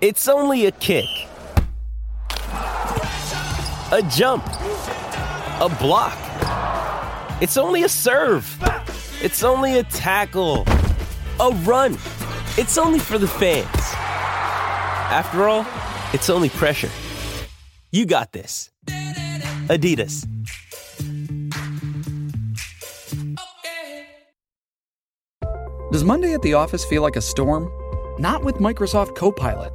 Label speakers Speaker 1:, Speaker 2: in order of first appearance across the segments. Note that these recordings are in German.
Speaker 1: It's only a kick. A jump. A block. It's only a serve. It's only a tackle. A run. It's only for the fans. After all, it's only pressure. You got this. Adidas.
Speaker 2: Does Monday at the office feel like a storm? Not with Microsoft Copilot.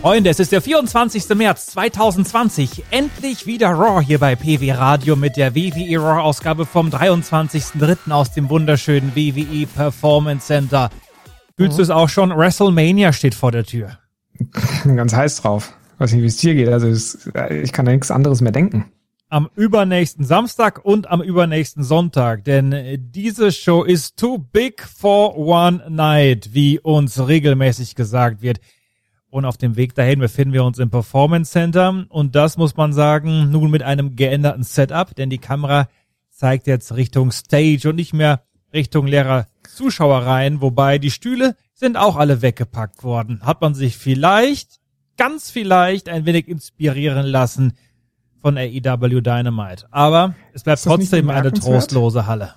Speaker 3: Freunde, es ist der 24. März 2020. Endlich wieder Raw hier bei PW Radio mit der WWE Raw Ausgabe vom 23.03. aus dem wunderschönen WWE Performance Center. Fühlst du es auch schon? WrestleMania steht vor der Tür.
Speaker 4: Ganz heiß drauf. Weiß nicht, wie es dir geht. Also es, ich kann da nichts anderes mehr denken.
Speaker 3: Am übernächsten Samstag und am übernächsten Sonntag, denn diese Show ist too big for one night, wie uns regelmäßig gesagt wird. Und auf dem Weg dahin befinden wir uns im Performance Center. Und das muss man sagen, nun mit einem geänderten Setup, denn die Kamera zeigt jetzt Richtung Stage und nicht mehr Richtung leerer Zuschauerreihen, wobei die Stühle sind auch alle weggepackt worden. Hat man sich vielleicht, ganz vielleicht ein wenig inspirieren lassen von AEW Dynamite. Aber es bleibt trotzdem eine trostlose Halle.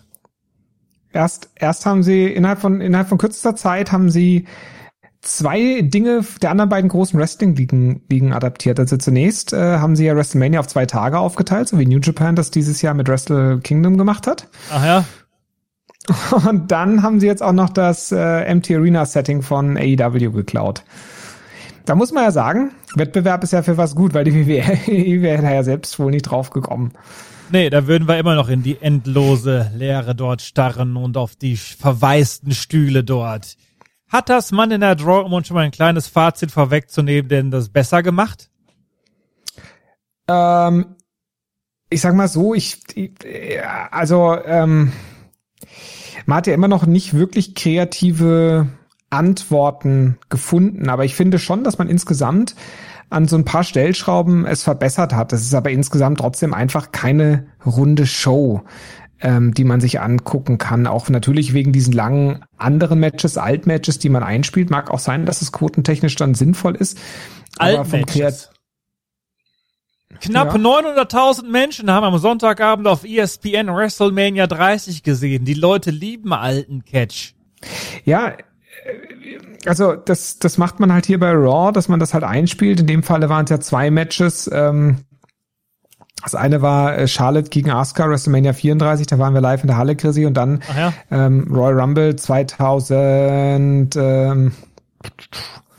Speaker 4: Erst, erst haben sie innerhalb von, innerhalb von kürzester Zeit haben sie zwei Dinge der anderen beiden großen Wrestling-Ligen Ligen adaptiert. Also zunächst äh, haben sie ja WrestleMania auf zwei Tage aufgeteilt, so wie New Japan das dieses Jahr mit Wrestle Kingdom gemacht hat.
Speaker 3: Ach ja.
Speaker 4: Und dann haben sie jetzt auch noch das äh, MT Arena Setting von AEW geklaut. Da muss man ja sagen, Wettbewerb ist ja für was gut, weil die WWE wäre da ja selbst wohl nicht drauf gekommen.
Speaker 3: Nee, da würden wir immer noch in die endlose Leere dort starren und auf die verwaisten Stühle dort. Hat das Mann in der Draw, um uns schon mal ein kleines Fazit vorwegzunehmen, denn das besser gemacht?
Speaker 4: Ähm, ich sag mal so, ich, also, ähm, man hat ja immer noch nicht wirklich kreative Antworten gefunden, aber ich finde schon, dass man insgesamt an so ein paar Stellschrauben es verbessert hat. Das ist aber insgesamt trotzdem einfach keine runde Show ähm, die man sich angucken kann. Auch natürlich wegen diesen langen anderen Matches, Altmatches, die man einspielt. Mag auch sein, dass es quotentechnisch dann sinnvoll ist.
Speaker 3: Altmatches. Knapp ja. 900.000 Menschen haben am Sonntagabend auf ESPN WrestleMania 30 gesehen. Die Leute lieben alten Catch.
Speaker 4: Ja, äh, also das, das macht man halt hier bei Raw, dass man das halt einspielt. In dem Falle waren es ja zwei Matches. Ähm, das eine war äh, Charlotte gegen Asuka, WrestleMania 34, da waren wir live in der Halle, Chrissy, und dann
Speaker 3: ja.
Speaker 4: ähm, Royal Rumble 2000 ähm,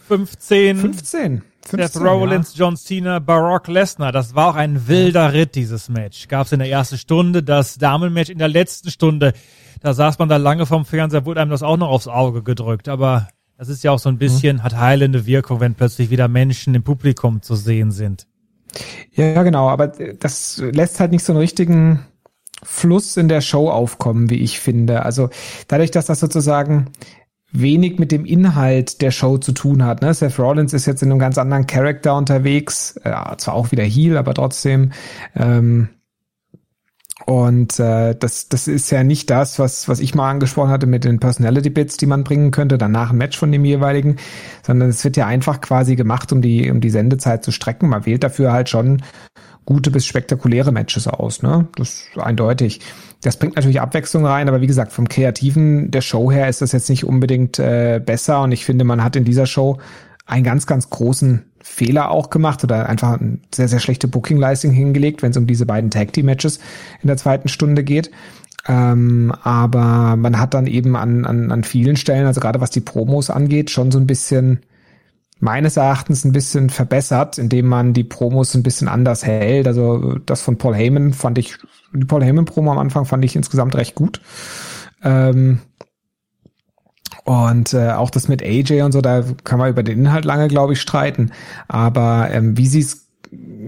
Speaker 3: 15.
Speaker 4: 15.
Speaker 3: 15, Seth Rollins, ja. John Cena, Barack Lesnar. Das war auch ein wilder Ritt, dieses Match. Gab es in der ersten Stunde, das Damenmatch in der letzten Stunde. Da saß man da lange vom Fernseher, wurde einem das auch noch aufs Auge gedrückt. Aber das ist ja auch so ein bisschen, mhm. hat heilende Wirkung, wenn plötzlich wieder Menschen im Publikum zu sehen sind.
Speaker 4: Ja, genau, aber das lässt halt nicht so einen richtigen Fluss in der Show aufkommen, wie ich finde. Also dadurch, dass das sozusagen wenig mit dem Inhalt der Show zu tun hat. Ne? Seth Rollins ist jetzt in einem ganz anderen Charakter unterwegs, äh, zwar auch wieder Heel, aber trotzdem. Ähm, und äh, das, das ist ja nicht das, was, was ich mal angesprochen hatte mit den Personality Bits, die man bringen könnte, danach ein Match von dem jeweiligen, sondern es wird ja einfach quasi gemacht, um die, um die Sendezeit zu strecken. Man wählt dafür halt schon gute bis spektakuläre Matches aus, ne? Das ist eindeutig. Das bringt natürlich Abwechslung rein, aber wie gesagt, vom Kreativen der Show her ist das jetzt nicht unbedingt äh, besser. Und ich finde, man hat in dieser Show einen ganz, ganz großen Fehler auch gemacht oder einfach eine sehr, sehr schlechte Booking-Leistung hingelegt, wenn es um diese beiden Tag-Team-Matches in der zweiten Stunde geht. Ähm, aber man hat dann eben an, an, an vielen Stellen, also gerade was die Promos angeht, schon so ein bisschen meines Erachtens ein bisschen verbessert, indem man die Promos ein bisschen anders hält. Also das von Paul Heyman fand ich, die Paul Heyman Promo am Anfang fand ich insgesamt recht gut. Ähm, und äh, auch das mit AJ und so, da kann man über den Inhalt lange, glaube ich, streiten. Aber ähm, wie sie es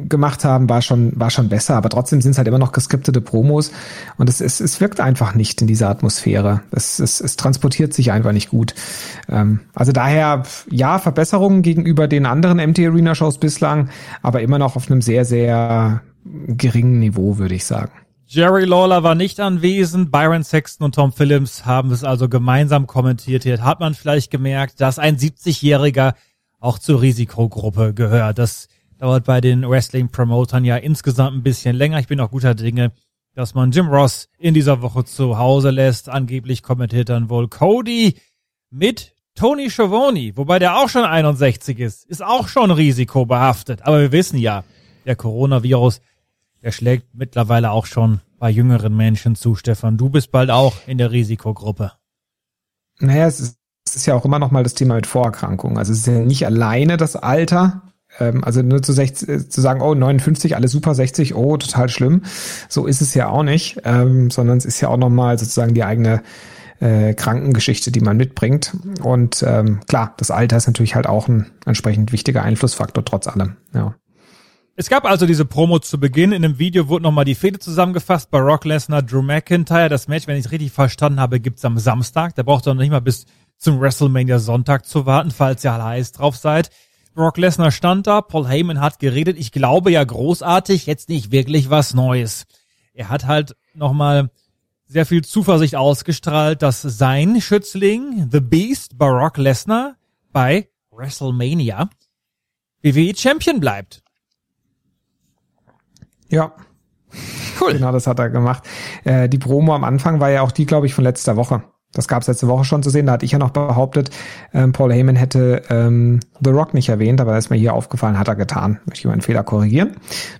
Speaker 4: gemacht haben, war schon, war schon besser. Aber trotzdem sind es halt immer noch geskriptete Promos und es, es, es wirkt einfach nicht in dieser Atmosphäre. Es, es, es transportiert sich einfach nicht gut. Ähm, also daher, ja, Verbesserungen gegenüber den anderen MT Arena Shows bislang, aber immer noch auf einem sehr, sehr geringen Niveau, würde ich sagen.
Speaker 3: Jerry Lawler war nicht anwesend. Byron Sexton und Tom Phillips haben es also gemeinsam kommentiert. Hier hat man vielleicht gemerkt, dass ein 70-Jähriger auch zur Risikogruppe gehört. Das dauert bei den Wrestling-Promotern ja insgesamt ein bisschen länger. Ich bin auch guter Dinge, dass man Jim Ross in dieser Woche zu Hause lässt. Angeblich kommentiert dann wohl Cody mit Tony Schiavone, wobei der auch schon 61 ist, ist auch schon risikobehaftet. Aber wir wissen ja, der Coronavirus der schlägt mittlerweile auch schon bei jüngeren Menschen zu, Stefan. Du bist bald auch in der Risikogruppe.
Speaker 4: Naja, es ist, es ist ja auch immer noch mal das Thema mit Vorerkrankungen. Also es ist ja nicht alleine das Alter, ähm, also nur zu, 60, äh, zu sagen, oh, 59, alle super, 60, oh, total schlimm. So ist es ja auch nicht, ähm, sondern es ist ja auch noch mal sozusagen die eigene äh, Krankengeschichte, die man mitbringt. Und ähm, klar, das Alter ist natürlich halt auch ein entsprechend wichtiger Einflussfaktor trotz allem. Ja.
Speaker 3: Es gab also diese Promo zu Beginn. In dem Video wurde nochmal die Fehde zusammengefasst. Barock Lesnar, Drew McIntyre. Das Match, wenn ich es richtig verstanden habe, gibt's am Samstag. Da braucht ihr noch nicht mal bis zum WrestleMania Sonntag zu warten, falls ihr alle heiß drauf seid. Brock Lesnar stand da, Paul Heyman hat geredet. Ich glaube ja großartig, jetzt nicht wirklich was Neues. Er hat halt nochmal sehr viel Zuversicht ausgestrahlt, dass sein Schützling, The Beast, Barock Lesnar, bei WrestleMania WWE Champion bleibt.
Speaker 4: Ja. Cool. Genau, das hat er gemacht. Äh, die Promo am Anfang war ja auch die, glaube ich, von letzter Woche. Das gab es letzte Woche schon zu sehen. Da hatte ich ja noch behauptet, ähm, Paul Heyman hätte ähm, The Rock nicht erwähnt, aber das ist mir hier aufgefallen, hat er getan. Möchte ich meinen Fehler korrigieren.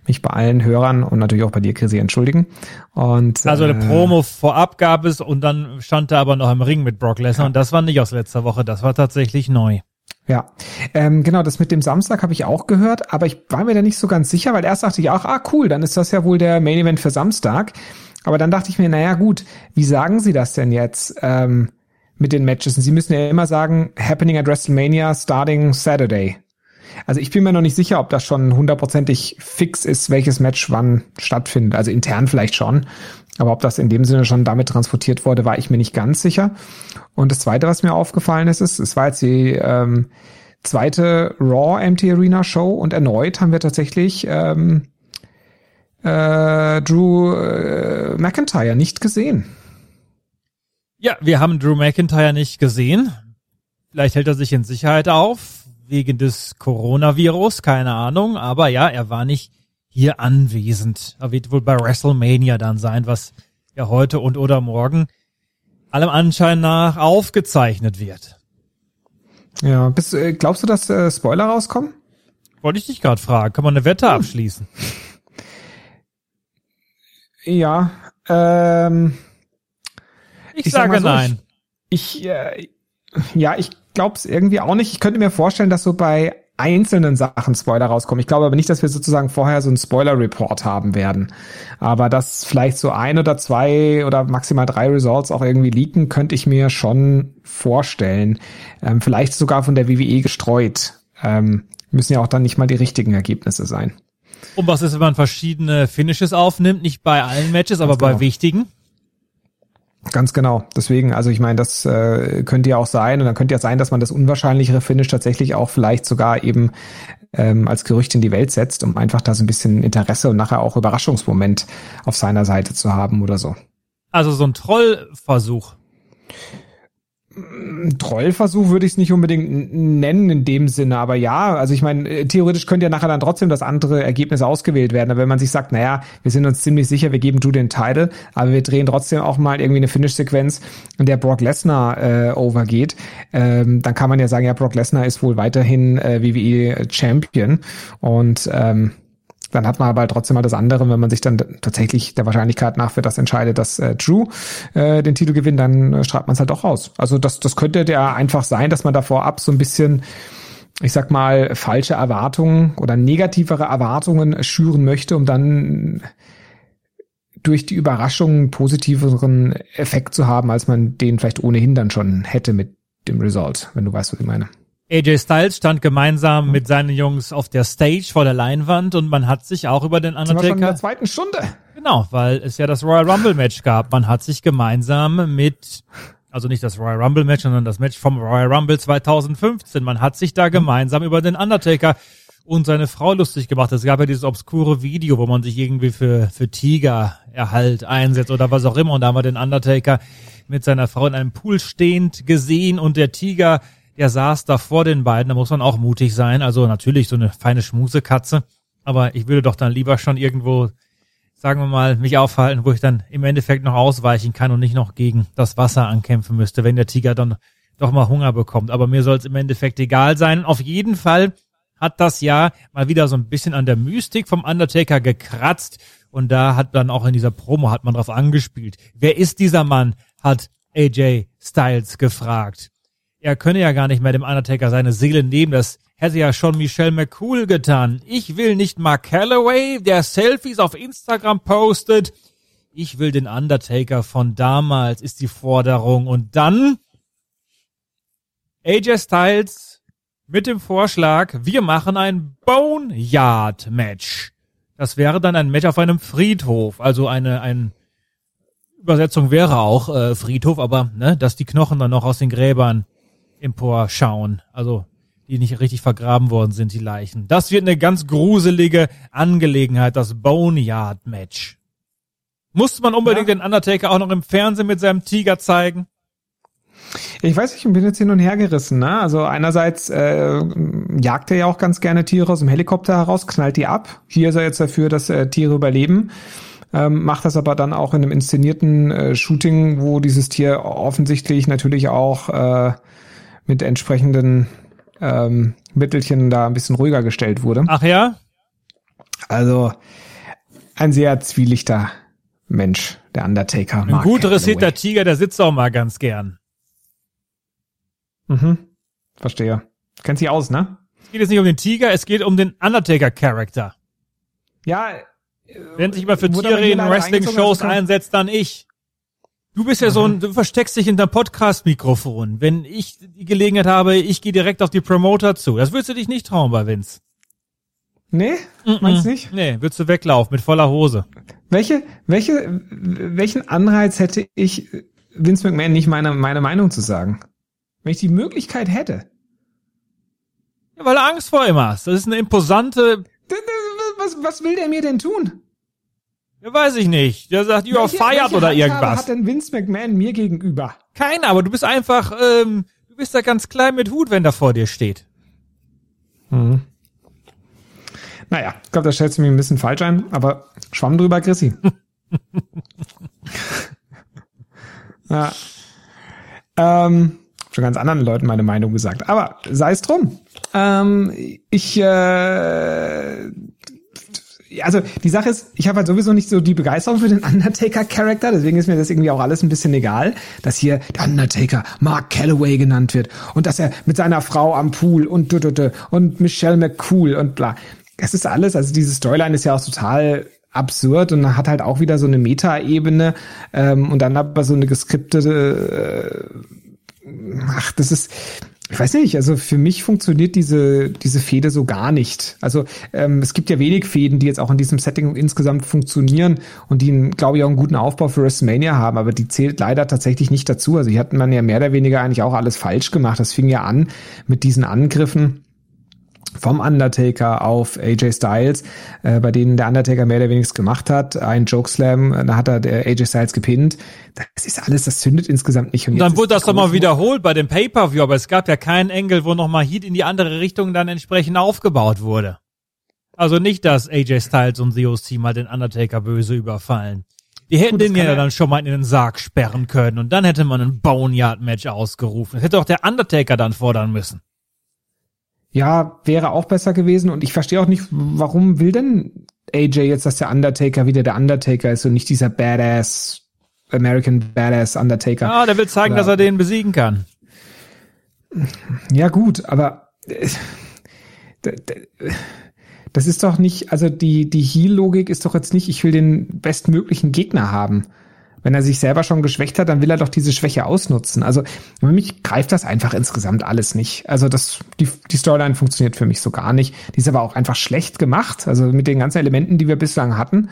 Speaker 4: Mich bei allen Hörern und natürlich auch bei dir, Chrissy, entschuldigen. Und,
Speaker 3: also eine äh, Promo vorab gab es und dann stand er aber noch im Ring mit Brock Lesnar ja. und das war nicht aus letzter Woche, das war tatsächlich neu.
Speaker 4: Ja, ähm, genau, das mit dem Samstag habe ich auch gehört, aber ich war mir da nicht so ganz sicher, weil erst dachte ich auch, ah cool, dann ist das ja wohl der Main Event für Samstag. Aber dann dachte ich mir, naja gut, wie sagen Sie das denn jetzt ähm, mit den Matches? Und Sie müssen ja immer sagen, Happening at WrestleMania starting Saturday. Also ich bin mir noch nicht sicher, ob das schon hundertprozentig fix ist, welches Match wann stattfindet. Also intern vielleicht schon. Aber ob das in dem Sinne schon damit transportiert wurde, war ich mir nicht ganz sicher. Und das Zweite, was mir aufgefallen ist, ist, es war jetzt die ähm, zweite Raw MT Arena Show und erneut haben wir tatsächlich ähm, äh, Drew äh, McIntyre nicht gesehen.
Speaker 3: Ja, wir haben Drew McIntyre nicht gesehen. Vielleicht hält er sich in Sicherheit auf, wegen des Coronavirus, keine Ahnung. Aber ja, er war nicht hier anwesend. Er wird wohl bei WrestleMania dann sein, was ja heute und oder morgen allem Anschein nach aufgezeichnet wird.
Speaker 4: Ja, bist, äh, glaubst du, dass äh, Spoiler rauskommen?
Speaker 3: Wollte ich dich gerade fragen. Kann man eine Wette hm. abschließen?
Speaker 4: Ja, ähm,
Speaker 3: ich, ich sage sag so, nein.
Speaker 4: Ich, ich äh, ja, ich glaube es irgendwie auch nicht. Ich könnte mir vorstellen, dass so bei einzelnen Sachen Spoiler rauskommen. Ich glaube aber nicht, dass wir sozusagen vorher so einen Spoiler-Report haben werden. Aber dass vielleicht so ein oder zwei oder maximal drei Results auch irgendwie leaken, könnte ich mir schon vorstellen. Ähm, vielleicht sogar von der WWE gestreut. Ähm, müssen ja auch dann nicht mal die richtigen Ergebnisse sein.
Speaker 3: Und was ist, wenn man verschiedene Finishes aufnimmt? Nicht bei allen Matches, aber genau. bei wichtigen?
Speaker 4: Ganz genau. Deswegen, also ich meine, das äh, könnte ja auch sein und dann könnte ja sein, dass man das unwahrscheinlichere Finish tatsächlich auch vielleicht sogar eben ähm, als Gerücht in die Welt setzt, um einfach da so ein bisschen Interesse und nachher auch Überraschungsmoment auf seiner Seite zu haben oder so.
Speaker 3: Also so ein Trollversuch.
Speaker 4: Trollversuch würde ich es nicht unbedingt nennen in dem Sinne, aber ja, also ich meine, äh, theoretisch könnte ja nachher dann trotzdem das andere Ergebnis ausgewählt werden. Aber wenn man sich sagt, naja, wir sind uns ziemlich sicher, wir geben du den Title, aber wir drehen trotzdem auch mal irgendwie eine Finish-Sequenz, in der Brock Lesnar äh, overgeht, ähm, dann kann man ja sagen, ja, Brock Lesnar ist wohl weiterhin äh, WWE Champion und ähm, dann hat man aber halt trotzdem mal das andere, wenn man sich dann tatsächlich der Wahrscheinlichkeit nach für das entscheidet, dass äh, Drew äh, den Titel gewinnt, dann äh, strahlt man es halt auch raus. Also das, das könnte ja einfach sein, dass man da vorab so ein bisschen ich sag mal, falsche Erwartungen oder negativere Erwartungen schüren möchte, um dann durch die Überraschung einen positiveren Effekt zu haben, als man den vielleicht ohnehin dann schon hätte mit dem Result, wenn du weißt, was ich meine.
Speaker 3: AJ Styles stand gemeinsam mit seinen Jungs auf der Stage vor der Leinwand und man hat sich auch über den Undertaker. Sind wir schon in
Speaker 4: der zweiten Stunde.
Speaker 3: Genau, weil es ja das Royal Rumble Match gab. Man hat sich gemeinsam mit, also nicht das Royal Rumble Match, sondern das Match vom Royal Rumble 2015. Man hat sich da gemeinsam über den Undertaker und seine Frau lustig gemacht. Es gab ja dieses obskure Video, wo man sich irgendwie für, für Tigererhalt einsetzt oder was auch immer. Und da haben wir den Undertaker mit seiner Frau in einem Pool stehend gesehen und der Tiger, der saß da vor den beiden. Da muss man auch mutig sein. Also natürlich so eine feine Schmusekatze. Aber ich würde doch dann lieber schon irgendwo sagen wir mal, mich aufhalten, wo ich dann im Endeffekt noch ausweichen kann und nicht noch gegen das Wasser ankämpfen müsste, wenn der Tiger dann doch mal Hunger bekommt. Aber mir soll es im Endeffekt egal sein. Auf jeden Fall hat das ja mal wieder so ein bisschen an der Mystik vom Undertaker gekratzt. Und da hat dann auch in dieser Promo hat man drauf angespielt. Wer ist dieser Mann? Hat AJ Styles gefragt. Er könne ja gar nicht mehr dem Undertaker seine Seele nehmen. Das hätte ja schon Michelle McCool getan. Ich will nicht Mark Calloway, der Selfies auf Instagram postet. Ich will den Undertaker von damals, ist die Forderung. Und dann AJ Styles mit dem Vorschlag, wir machen ein Boneyard Match. Das wäre dann ein Match auf einem Friedhof, also eine, ein Übersetzung wäre auch äh, Friedhof, aber ne, dass die Knochen dann noch aus den Gräbern emporschauen. Also die nicht richtig vergraben worden sind, die Leichen. Das wird eine ganz gruselige Angelegenheit, das Boneyard-Match. Musste man unbedingt ja. den Undertaker auch noch im Fernsehen mit seinem Tiger zeigen?
Speaker 4: Ich weiß nicht, ich bin jetzt hin und her gerissen. Ne? Also einerseits äh, jagt er ja auch ganz gerne Tiere aus dem Helikopter heraus, knallt die ab. Hier ist er jetzt dafür, dass äh, Tiere überleben. Ähm, macht das aber dann auch in einem inszenierten äh, Shooting, wo dieses Tier offensichtlich natürlich auch äh, mit entsprechenden ähm, Mittelchen da ein bisschen ruhiger gestellt wurde.
Speaker 3: Ach ja?
Speaker 4: Also ein sehr zwielichter Mensch, der Undertaker.
Speaker 3: Ein gut dressierter Tiger, der sitzt auch mal ganz gern.
Speaker 4: Mhm. Verstehe. Kennt sich aus, ne?
Speaker 3: Es geht jetzt nicht um den Tiger, es geht um den Undertaker-Charakter.
Speaker 4: Ja.
Speaker 3: Wenn sich mal für Tiere in Wrestling-Shows einsetzt, dann ich. Du bist ja mhm. so ein, du versteckst dich hinter Podcast-Mikrofon. Wenn ich die Gelegenheit habe, ich gehe direkt auf die Promoter zu. Das würdest du dich nicht trauen bei Vince.
Speaker 4: Nee? Mm Meinst du nicht?
Speaker 3: Nee, würdest du weglaufen mit voller Hose.
Speaker 4: Welche, welche, welchen Anreiz hätte ich, Vince McMahon nicht meine, meine Meinung zu sagen? Wenn ich die Möglichkeit hätte.
Speaker 3: Ja, weil er Angst vor ihm hast. Das ist eine imposante.
Speaker 4: Was, was will der mir denn tun?
Speaker 3: Ja, weiß ich nicht. Der sagt, you are fired oder irgendwas.
Speaker 4: hat denn Vince McMahon mir gegenüber?
Speaker 3: Keiner, aber du bist einfach, ähm, du bist da ganz klein mit Hut, wenn der vor dir steht.
Speaker 4: Hm. Naja, ich glaube, das stellst du mir ein bisschen falsch ein, aber schwamm drüber, Chrissy. ja. Ähm, schon ganz anderen Leuten meine Meinung gesagt. Aber sei es drum. Ähm, ich äh, also die Sache ist, ich habe halt sowieso nicht so die Begeisterung für den Undertaker-Charakter, deswegen ist mir das irgendwie auch alles ein bisschen egal, dass hier der Undertaker Mark Calloway genannt wird und dass er mit seiner Frau am Pool und und, und Michelle McCool und bla. Es ist alles, also diese Storyline ist ja auch total absurd und hat halt auch wieder so eine Meta-Ebene ähm, und dann aber so eine geskriptete äh, ach, das ist ich weiß nicht, also für mich funktioniert diese, diese Fehde so gar nicht. Also ähm, es gibt ja wenig Fäden, die jetzt auch in diesem Setting insgesamt funktionieren und die, glaube ich, auch einen guten Aufbau für WrestleMania haben, aber die zählt leider tatsächlich nicht dazu. Also hier hat man ja mehr oder weniger eigentlich auch alles falsch gemacht. Das fing ja an mit diesen Angriffen vom Undertaker auf AJ Styles, äh, bei denen der Undertaker mehr oder weniger gemacht hat. Ein Jokeslam, da hat er der AJ Styles gepinnt. Das ist alles, das zündet insgesamt nicht.
Speaker 3: Und, und dann wurde das doch mal wiederholt bei dem Pay-Per-View, aber es gab ja keinen Engel, wo nochmal Heat in die andere Richtung dann entsprechend aufgebaut wurde. Also nicht, dass AJ Styles und Theos Team mal den Undertaker böse überfallen. Die hätten Gut, den ja dann schon mal in den Sarg sperren können und dann hätte man ein Boneyard-Match ausgerufen. Das hätte auch der Undertaker dann fordern müssen.
Speaker 4: Ja, wäre auch besser gewesen und ich verstehe auch nicht, warum will denn AJ jetzt, dass der Undertaker wieder der Undertaker ist und nicht dieser Badass, American Badass Undertaker.
Speaker 3: Ah, der will zeigen, Oder, dass er den besiegen kann.
Speaker 4: Ja, gut, aber das ist doch nicht, also die, die Heal-Logik ist doch jetzt nicht, ich will den bestmöglichen Gegner haben. Wenn er sich selber schon geschwächt hat, dann will er doch diese Schwäche ausnutzen. Also für mich greift das einfach insgesamt alles nicht. Also das, die, die Storyline funktioniert für mich so gar nicht. Die ist aber auch einfach schlecht gemacht. Also mit den ganzen Elementen, die wir bislang hatten.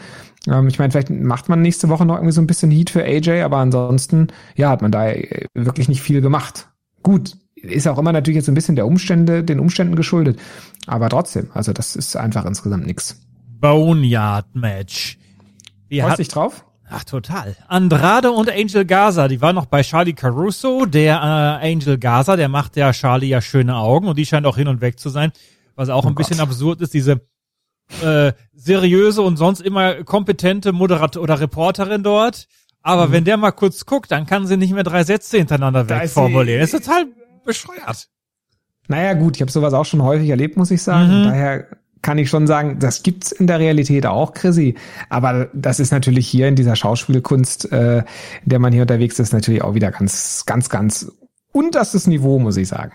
Speaker 4: Ähm, ich meine, vielleicht macht man nächste Woche noch irgendwie so ein bisschen Heat für AJ, aber ansonsten, ja, hat man da äh, wirklich nicht viel gemacht. Gut, ist auch immer natürlich jetzt ein bisschen der Umstände, den Umständen geschuldet. Aber trotzdem, also das ist einfach insgesamt nix.
Speaker 3: Boneyard Match.
Speaker 4: Freust dich drauf?
Speaker 3: Ach, total. Andrade und Angel Gaza, die waren noch bei Charlie Caruso. Der äh, Angel Gaza, der macht ja Charlie ja schöne Augen und die scheint auch hin und weg zu sein. Was auch oh ein Gott. bisschen absurd ist, diese äh, seriöse und sonst immer kompetente Moderator oder Reporterin dort. Aber mhm. wenn der mal kurz guckt, dann kann sie nicht mehr drei Sätze hintereinander wegformulieren. Das ist total bescheuert.
Speaker 4: Naja, gut, ich habe sowas auch schon häufig erlebt, muss ich sagen. Mhm. Daher kann ich schon sagen, das gibt's in der Realität auch, Chrissy. Aber das ist natürlich hier in dieser Schauspielkunst, äh, in der man hier unterwegs ist, natürlich auch wieder ganz, ganz, ganz unterstes Niveau, muss ich sagen.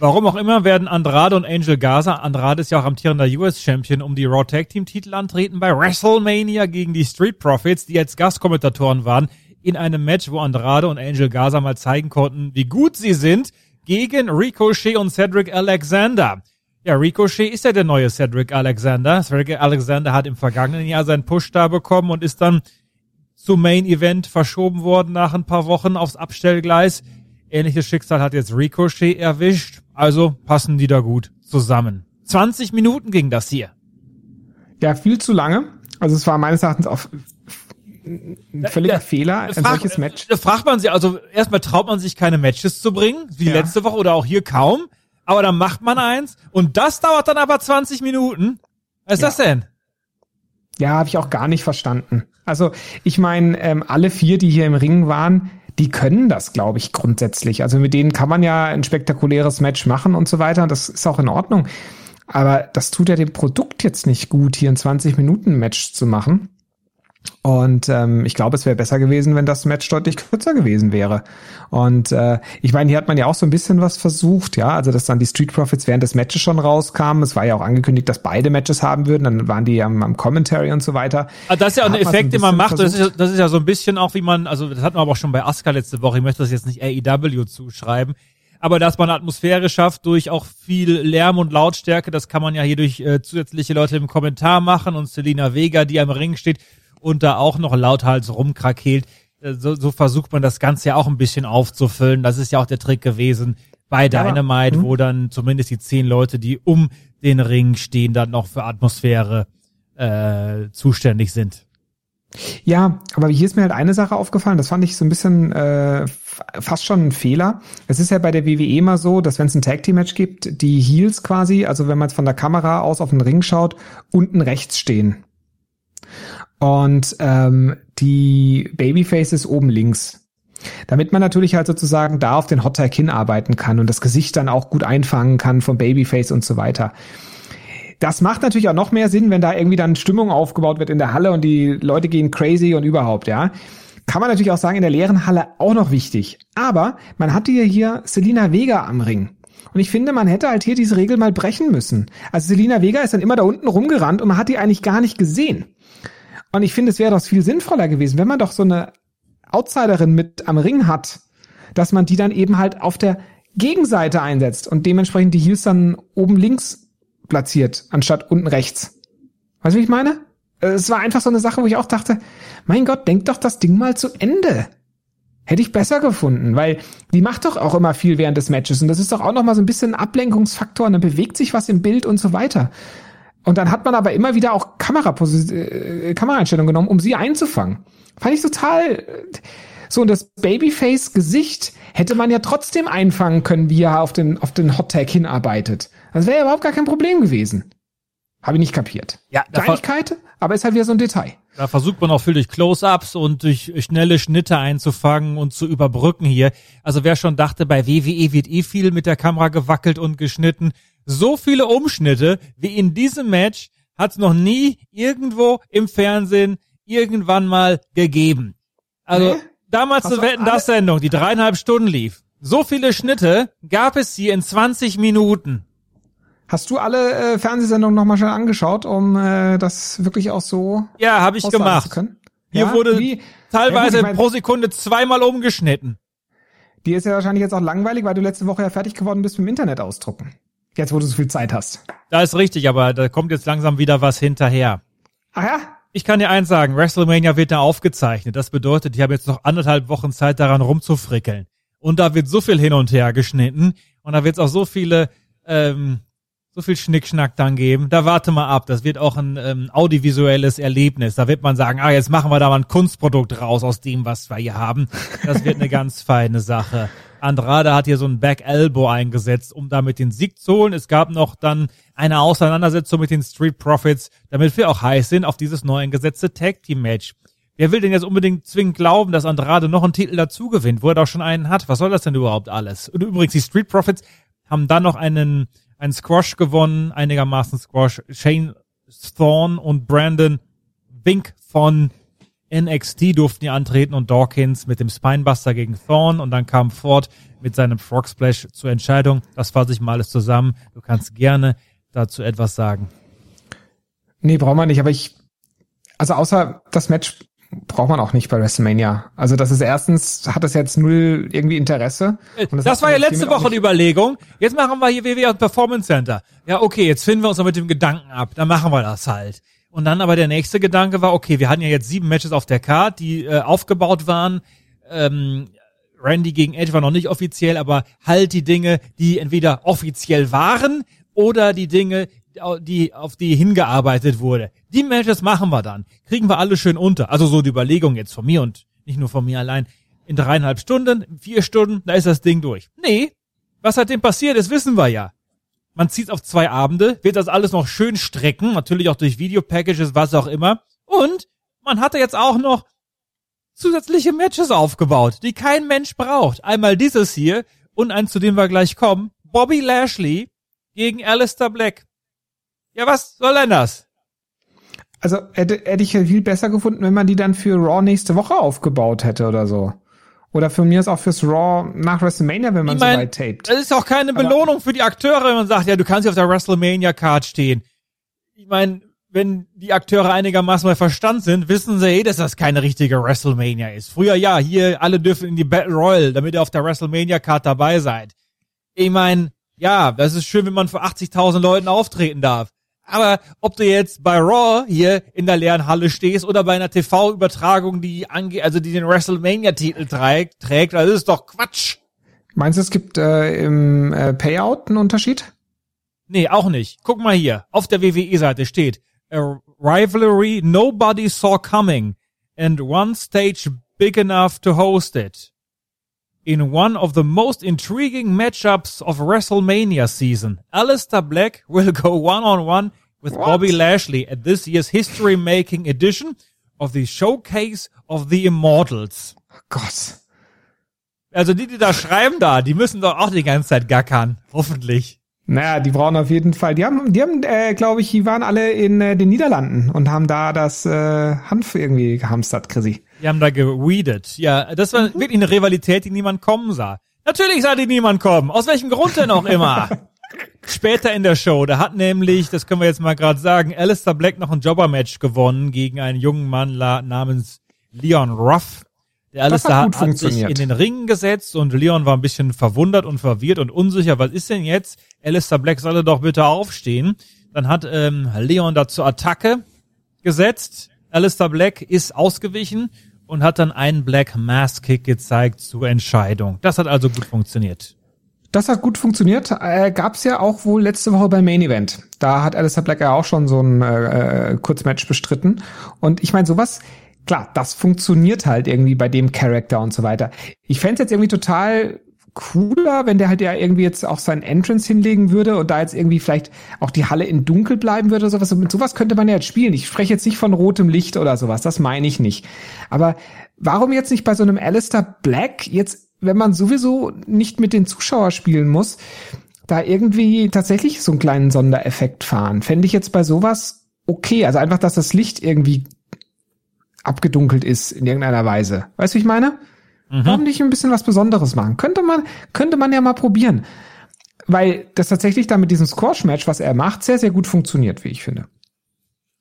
Speaker 3: Warum auch immer werden Andrade und Angel Gaza, Andrade ist ja auch amtierender US-Champion, um die Raw Tag Team Titel antreten bei WrestleMania gegen die Street Profits, die als Gastkommentatoren waren, in einem Match, wo Andrade und Angel Gaza mal zeigen konnten, wie gut sie sind gegen Ricochet und Cedric Alexander. Ja, Ricochet ist ja der neue Cedric Alexander. Cedric Alexander hat im vergangenen Jahr seinen Push da bekommen und ist dann zum Main Event verschoben worden nach ein paar Wochen aufs Abstellgleis. Ähnliches Schicksal hat jetzt Ricochet erwischt. Also passen die da gut zusammen. 20 Minuten ging das hier.
Speaker 4: Ja, viel zu lange. Also es war meines Erachtens auch ein völliger da, Fehler, ein frag, solches Match.
Speaker 3: Da fragt man sich, also erstmal traut man sich keine Matches zu bringen, wie ja. letzte Woche oder auch hier kaum. Aber dann macht man eins und das dauert dann aber 20 Minuten. Was ist ja. das denn?
Speaker 4: Ja, habe ich auch gar nicht verstanden. Also ich meine, ähm, alle vier, die hier im Ring waren, die können das, glaube ich, grundsätzlich. Also mit denen kann man ja ein spektakuläres Match machen und so weiter. Das ist auch in Ordnung. Aber das tut ja dem Produkt jetzt nicht gut, hier ein 20-Minuten-Match zu machen. Und ähm, ich glaube, es wäre besser gewesen, wenn das Match deutlich kürzer gewesen wäre. Und äh, ich meine, hier hat man ja auch so ein bisschen was versucht, ja, also dass dann die Street Profits während des Matches schon rauskamen. Es war ja auch angekündigt, dass beide Matches haben würden. Dann waren die am, am Commentary und so weiter.
Speaker 3: Ah, das ist ja auch ein Effekt, den man macht. Das ist, das ist ja so ein bisschen auch, wie man, also das hatten wir aber auch schon bei Asuka letzte Woche. Ich möchte das jetzt nicht AEW zuschreiben aber dass man Atmosphäre schafft durch auch viel Lärm und Lautstärke, das kann man ja hier durch äh, zusätzliche Leute im Kommentar machen und Selina Vega, die am Ring steht, und da auch noch lauthals rumkrakeelt. Äh, so, so versucht man das Ganze ja auch ein bisschen aufzufüllen. Das ist ja auch der Trick gewesen bei Dynamite, ja, wo dann zumindest die zehn Leute, die um den Ring stehen, dann noch für Atmosphäre äh, zuständig sind.
Speaker 4: Ja, aber hier ist mir halt eine Sache aufgefallen, das fand ich so ein bisschen äh, fast schon ein Fehler. Es ist ja bei der WWE immer so, dass wenn es ein Tag Team Match gibt, die Heels quasi, also wenn man von der Kamera aus auf den Ring schaut, unten rechts stehen. Und ähm, die Babyface oben links. Damit man natürlich halt sozusagen da auf den Hot Tag hinarbeiten kann und das Gesicht dann auch gut einfangen kann vom Babyface und so weiter. Das macht natürlich auch noch mehr Sinn, wenn da irgendwie dann Stimmung aufgebaut wird in der Halle und die Leute gehen crazy und überhaupt, ja. Kann man natürlich auch sagen, in der leeren Halle auch noch wichtig. Aber man hatte ja hier Selina Vega am Ring. Und ich finde, man hätte halt hier diese Regel mal brechen müssen. Also Selina Vega ist dann immer da unten rumgerannt und man hat die eigentlich gar nicht gesehen. Und ich finde, es wäre doch viel sinnvoller gewesen, wenn man doch so eine Outsiderin mit am Ring hat, dass man die dann eben halt auf der Gegenseite einsetzt und dementsprechend die Heels dann oben links platziert, anstatt unten rechts. Weißt du, wie ich meine? Es war einfach so eine Sache, wo ich auch dachte, mein Gott, denk doch das Ding mal zu Ende. Hätte ich besser gefunden, weil die macht doch auch immer viel während des Matches und das ist doch auch noch mal so ein bisschen ein Ablenkungsfaktor und dann bewegt sich was im Bild und so weiter. Und dann hat man aber immer wieder auch Kameraposi äh, Kameraeinstellungen genommen, um sie einzufangen. Fand ich total. Äh, so, und das Babyface-Gesicht hätte man ja trotzdem einfangen können, wie er auf den, auf den Hot Tag hinarbeitet. Das wäre ja überhaupt gar kein Problem gewesen. Habe ich nicht kapiert. Ja, Kleinigkeit, aber ist halt wieder so ein Detail.
Speaker 3: Da versucht man auch viel durch Close-Ups und durch schnelle Schnitte einzufangen und zu überbrücken hier. Also wer schon dachte, bei WWE wird eh viel mit der Kamera gewackelt und geschnitten, so viele Umschnitte wie in diesem Match hat es noch nie irgendwo im Fernsehen irgendwann mal gegeben. Also nee? damals zur Wetten das Sendung, die dreieinhalb Stunden lief. So viele Schnitte gab es hier in 20 Minuten.
Speaker 4: Hast du alle äh, Fernsehsendungen nochmal schnell angeschaut, um äh, das wirklich auch so
Speaker 3: Ja, habe ich gemacht. Hier
Speaker 4: Ja,
Speaker 3: wurde
Speaker 4: wie?
Speaker 3: teilweise
Speaker 4: Ja, gut, ich mein-
Speaker 3: pro Sekunde zweimal umgeschnitten.
Speaker 4: Die ist ja wahrscheinlich jetzt auch langweilig, weil du letzte Woche ja fertig geworden bist mit dem Internet ausdrucken. Jetzt, wo du so viel Zeit hast.
Speaker 3: Da ist richtig, aber da kommt jetzt langsam wieder was hinterher.
Speaker 4: Ach ja?
Speaker 3: Ich kann dir eins sagen, WrestleMania wird da aufgezeichnet. Das bedeutet, ich habe jetzt noch anderthalb Wochen Zeit daran rumzufrickeln. Und da wird so viel hin und her geschnitten und da wird es auch so viele, ähm, so viel Schnickschnack dann geben. Da warte mal ab. Das wird auch ein ähm, audiovisuelles Erlebnis. Da wird man sagen, ah, jetzt machen wir da mal ein Kunstprodukt raus aus dem, was wir hier haben. Das wird eine ganz feine Sache. Andrade hat hier so ein Back Elbow eingesetzt, um damit den Sieg zu holen. Es gab noch dann eine Auseinandersetzung mit den Street Profits, damit wir auch heiß sind auf dieses neu eingesetzte Tag Team Match. Wer will denn jetzt unbedingt zwingend glauben, dass Andrade noch einen Titel dazu gewinnt, wo er doch schon einen hat? Was soll das denn überhaupt alles? Und übrigens, die Street Profits haben dann noch einen, einen Squash gewonnen, einigermaßen Squash. Shane Thorne und Brandon Wink von NXT durften hier antreten und Dawkins mit dem Spinebuster gegen Thorne und dann kam Ford mit seinem Frog Splash zur Entscheidung. Das fasse ich mal alles zusammen. Du kannst gerne dazu etwas sagen.
Speaker 4: Nee, braucht man nicht, aber ich, also außer das Match braucht man auch nicht bei WrestleMania. Also das ist erstens, hat es jetzt null irgendwie Interesse. Und
Speaker 3: Das,
Speaker 4: hat
Speaker 3: war ja letzte Woche die Überlegung. Jetzt machen wir hier WWE und Performance Center. Ja, okay, jetzt finden wir uns noch mit dem Gedanken ab. Dann machen wir das halt. Und dann aber der nächste Gedanke war, okay, wir hatten ja jetzt sieben Matches auf der Card, die äh, aufgebaut waren. Ähm, Randy gegen Edge war noch nicht offiziell, aber halt die Dinge, die entweder offiziell waren oder die Dinge, die auf die hingearbeitet wurde. Die Matches machen wir dann. Kriegen wir alle schön unter. Also so die Überlegung jetzt von mir und nicht nur von mir allein. In dreieinhalb Stunden, vier Stunden, da ist das Ding durch. Nee, was seitdem passiert ist, wissen wir ja. Man zieht auf zwei Abende, wird das alles noch schön strecken, natürlich auch durch Videopackages, was auch immer. Und man hatte jetzt auch noch zusätzliche Matches aufgebaut, die kein Mensch braucht. Einmal dieses hier und eins, zu dem wir gleich kommen. Bobby Lashley gegen Alistair Black. Ja, was soll denn das?
Speaker 4: Also hätte, hätte ich ja viel besser gefunden, wenn man die dann für Raw nächste Woche aufgebaut hätte oder so. Oder für mir ist auch fürs Raw nach WrestleMania, wenn man
Speaker 3: Ich
Speaker 4: so
Speaker 3: mein,
Speaker 4: weit taped.
Speaker 3: Das ist auch keine Belohnung für die Akteure, wenn man sagt, ja, du kannst hier auf der WrestleMania-Card stehen. Ich meine, wenn die Akteure einigermaßen bei Verstand sind, wissen sie eh, dass das keine richtige WrestleMania ist. Früher ja, hier alle dürfen in die Battle Royal, damit ihr auf der WrestleMania-Card dabei seid. Ich meine, ja, das ist schön, wenn man vor 80.000 Leuten auftreten darf. Aber ob du jetzt bei Raw hier in der leeren Halle stehst oder bei einer TV-Übertragung, die ange also die den WrestleMania-Titel trägt, trägt, das ist doch Quatsch.
Speaker 4: Meinst du, es gibt äh, im äh, Payout einen Unterschied?
Speaker 3: Nee, auch nicht. Guck mal hier. Auf der WWE-Seite steht A rivalry nobody saw coming and one stage big enough to host it. In one of the most intriguing matchups of WrestleMania season, Alistair Black will go one-on-one with
Speaker 4: What?
Speaker 3: Bobby Lashley at this year's history-making edition of the Showcase of the Immortals.
Speaker 4: Gott.
Speaker 3: Also die, die da schreiben da, die müssen doch auch die ganze Zeit gackern. Hoffentlich.
Speaker 4: Naja, die brauchen auf jeden Fall. Die haben, die haben, äh, glaube ich, die waren alle in äh, den Niederlanden und haben da das äh, Hanf irgendwie gehamstert, Chrissy.
Speaker 3: Die haben da geweedet. Ja, das war wirklich eine Rivalität, die niemand kommen sah. Natürlich sah die niemand kommen. Aus welchem Grund denn auch immer? Später in der Show, da hat nämlich, das können wir jetzt mal gerade sagen, Alistair Black noch ein Jobber-Match gewonnen gegen einen jungen Mann namens Leon Ruff. Der Alistair hat, hat sich in den Ring gesetzt und Leon war ein bisschen verwundert und verwirrt und unsicher. Was ist denn jetzt? Alistair Black solle doch bitte aufstehen. Dann hat ähm, Leon da zur Attacke gesetzt. Alistair Black ist ausgewichen und hat dann einen Black Mass Kick gezeigt zur Entscheidung. Das hat also gut funktioniert.
Speaker 4: Das hat gut funktioniert. Äh, gab's ja auch wohl letzte Woche beim Main Event. Da hat Alistair Black ja auch schon so ein äh, äh, Kurzmatch bestritten. Und ich meine, sowas, klar, das funktioniert halt irgendwie bei dem Charakter und so weiter. Ich fänd's jetzt irgendwie total cooler, wenn der halt ja irgendwie jetzt auch seinen Entrance hinlegen würde und da jetzt irgendwie vielleicht auch die Halle in dunkel bleiben würde oder sowas. Und mit sowas könnte man ja jetzt spielen. Ich spreche jetzt nicht von rotem Licht oder sowas, das meine ich nicht. Aber warum jetzt nicht bei so einem Alistair Black jetzt, wenn man sowieso nicht mit den Zuschauern spielen muss, da irgendwie tatsächlich so einen kleinen Sondereffekt fahren? Fände ich jetzt bei sowas okay. Also einfach, dass das Licht irgendwie abgedunkelt ist in irgendeiner Weise. Weißt du, wie ich meine? Warum nicht ein bisschen was Besonderes machen? Könnte man, könnte man ja mal probieren. weil das tatsächlich da mit diesem Squash-Match, was er macht, sehr, sehr gut funktioniert, wie ich finde.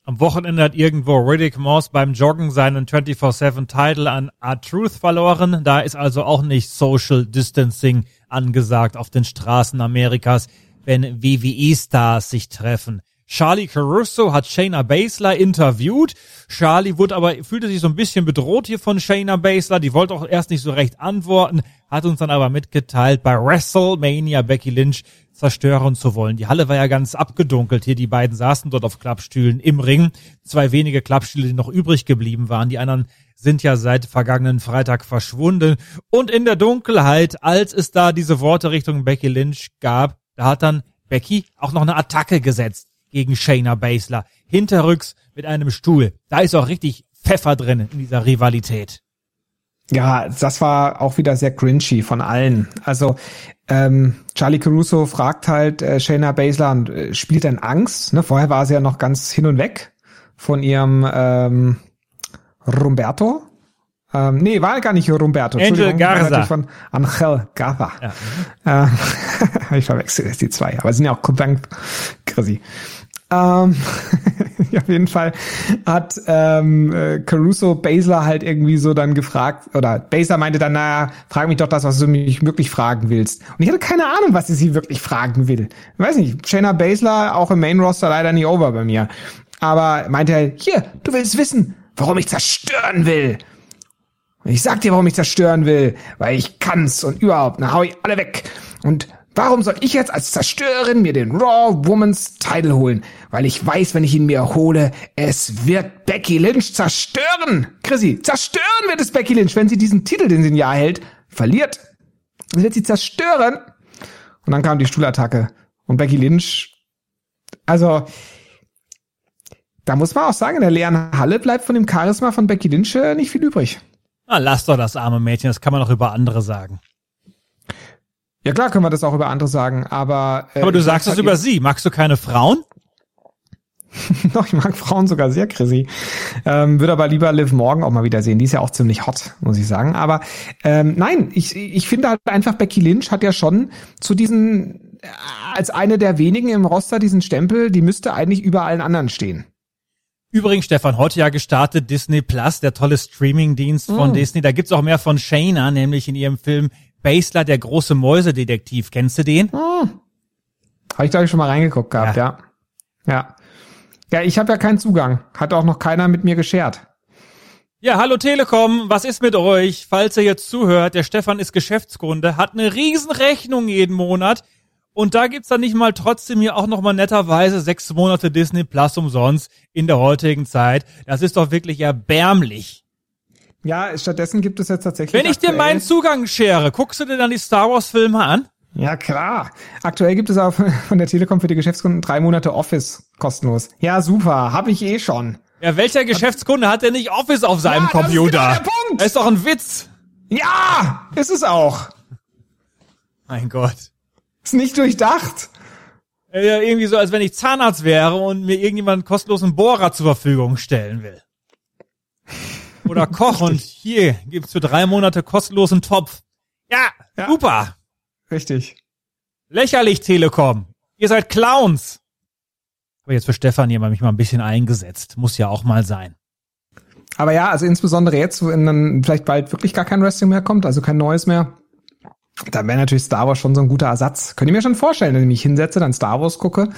Speaker 3: Am Wochenende hat irgendwo Riddick Moss beim Joggen seinen 24-7-Title an R-Truth verloren. Da ist also auch nicht Social Distancing angesagt auf den Straßen Amerikas, wenn WWE-Stars sich treffen. Charlie Caruso hat Shayna Baszler interviewt. Charlie wurde aber, fühlte sich so ein bisschen bedroht hier von Shayna Baszler. Die wollte auch erst nicht so recht antworten, hat uns dann aber mitgeteilt, bei WrestleMania Becky Lynch zerstören zu wollen. Die Halle war ja ganz abgedunkelt hier. Die beiden saßen dort auf Klappstühlen im Ring. Zwei wenige Klappstühle, die noch übrig geblieben waren. Die anderen sind ja seit vergangenen Freitag verschwunden. Und in der Dunkelheit, als es da diese Worte Richtung Becky Lynch gab, da hat dann Becky auch noch eine Attacke gesetzt gegen Shayna Baszler. Hinterrücks mit einem Stuhl. Da ist auch richtig Pfeffer drin in dieser Rivalität.
Speaker 4: Ja, das war auch wieder sehr grinchy von allen. Also ähm, Charlie Caruso fragt halt äh, Shayna Baszler und äh, spielt dann Angst. Ne? Vorher war sie ja noch ganz hin und weg von ihrem ähm, Roberto. Ähm, nee, war gar nicht Roberto.
Speaker 3: Angel Garza.
Speaker 4: Von Angel Garza. Ja. Ähm, ich verwechsel jetzt die zwei, aber sind ja auch Kubank Chrissy. Ähm, auf jeden Fall hat ähm, äh, Caruso Basler halt irgendwie so dann gefragt, oder Basler meinte dann, naja, frag mich doch das, was du mich wirklich fragen willst. Und ich hatte keine Ahnung, was sie sie wirklich fragen will. Ich weiß nicht, Shayna Basler auch im Main Roster leider nie over bei mir. Aber meinte er, hier, du willst wissen, warum ich zerstören will. Und ich sag dir, warum ich zerstören will, weil ich kann's und überhaupt, dann hau ich alle weg. Und Warum soll ich jetzt als Zerstörerin mir den Raw Woman's Title holen? Weil ich weiß, wenn ich ihn mir hole, es wird Becky Lynch zerstören. Chrissy, zerstören wird es Becky Lynch, wenn sie diesen Titel, den sie ein Jahr hält, verliert. Dann wird sie zerstören. Und dann kam die Stuhlattacke. Und Becky Lynch, also, da muss man auch sagen, in der leeren Halle bleibt von dem Charisma von Becky Lynch äh, nicht viel übrig.
Speaker 3: Na, lass doch das arme Mädchen, das kann man doch über andere sagen.
Speaker 4: Ja klar können wir das auch über andere sagen, aber
Speaker 3: äh, aber du sagst es halt über sie. Magst du keine Frauen?
Speaker 4: Doch, ich mag Frauen sogar sehr, Chrissy. Ähm, würde aber lieber Liv Morgan auch mal wieder sehen. Die ist ja auch ziemlich hot, muss ich sagen. Aber ähm, nein, ich, ich finde halt einfach, Becky Lynch hat ja schon zu diesen, äh, als eine der wenigen im Roster diesen Stempel, die müsste eigentlich über allen anderen stehen.
Speaker 3: Übrigens, Stefan, heute ja gestartet Disney Plus, der tolle Streaming-Dienst von mm. Disney. Da gibt's auch mehr von Shayna, nämlich in ihrem Film Basler, der große Mäusedetektiv. Kennst du den? Hm.
Speaker 4: Habe ich, glaube ich, schon mal reingeguckt gehabt, ja. Ja, ja. ja ich habe ja keinen Zugang. Hat auch noch keiner mit mir geschert.
Speaker 3: Ja, hallo Telekom, was ist mit euch? Falls ihr jetzt zuhört, der Stefan ist Geschäftskunde, hat eine Riesenrechnung jeden Monat. Und da gibt's dann nicht mal trotzdem hier auch noch mal netterweise sechs Monate Disney Plus umsonst in der heutigen Zeit. Das ist doch wirklich erbärmlich.
Speaker 4: Ja, stattdessen gibt es jetzt tatsächlich.
Speaker 3: Wenn ich dir meinen Zugang schere, guckst du dir dann die Star Wars Filme an?
Speaker 4: Ja, klar. Aktuell gibt es auch von der Telekom für die Geschäftskunden drei Monate Office kostenlos. Ja, super. Hab ich eh schon.
Speaker 3: Ja, welcher Geschäftskunde hat denn nicht Office auf seinem ja, Computer? Das ist, genau der Punkt. das ist doch ein Witz.
Speaker 4: Ja, ist es auch.
Speaker 3: Mein Gott.
Speaker 4: Ist nicht durchdacht.
Speaker 3: Ja, irgendwie so, als wenn ich Zahnarzt wäre und mir irgendjemand einen kostenlosen Bohrer zur Verfügung stellen will oder Koch und hier gibt's für drei Monate kostenlosen Topf. Ja, ja, super.
Speaker 4: Richtig.
Speaker 3: Lächerlich, Telekom. Ihr seid Clowns. Aber jetzt für Stefan hier mal mich mal ein bisschen eingesetzt. Muss ja auch mal sein.
Speaker 4: Aber ja, also insbesondere jetzt, wenn dann vielleicht bald wirklich gar kein Wrestling mehr kommt, also kein neues mehr, dann wäre natürlich Star Wars schon so ein guter Ersatz. Könnt ihr mir schon vorstellen, wenn ich mich hinsetze, dann Star Wars gucke und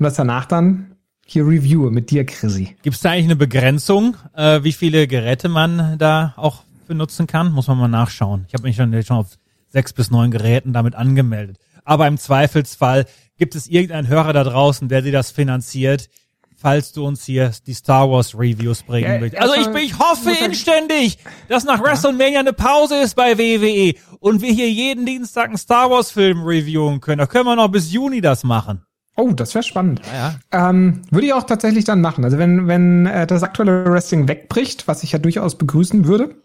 Speaker 4: das danach dann hier reviewe mit dir, Chrissy.
Speaker 3: Gibt es da eigentlich eine Begrenzung, äh, wie viele Geräte man da auch benutzen kann? Muss man mal nachschauen. Ich habe mich schon, schon auf sechs bis neun Geräten damit angemeldet. Aber im Zweifelsfall gibt es irgendeinen Hörer da draußen, der dir das finanziert, falls du uns hier die Star Wars Reviews bringen ja, willst. Also ich, ich hoffe inständig, dass nach WrestleMania eine Pause ist bei WWE und wir hier jeden Dienstag einen Star Wars Film reviewen können. Da können wir noch bis Juni das machen.
Speaker 4: Oh, das wäre spannend. Ja, ja. Ähm, würde ich auch tatsächlich dann machen. Also wenn, wenn äh, das aktuelle Wrestling wegbricht, was ich ja durchaus begrüßen würde,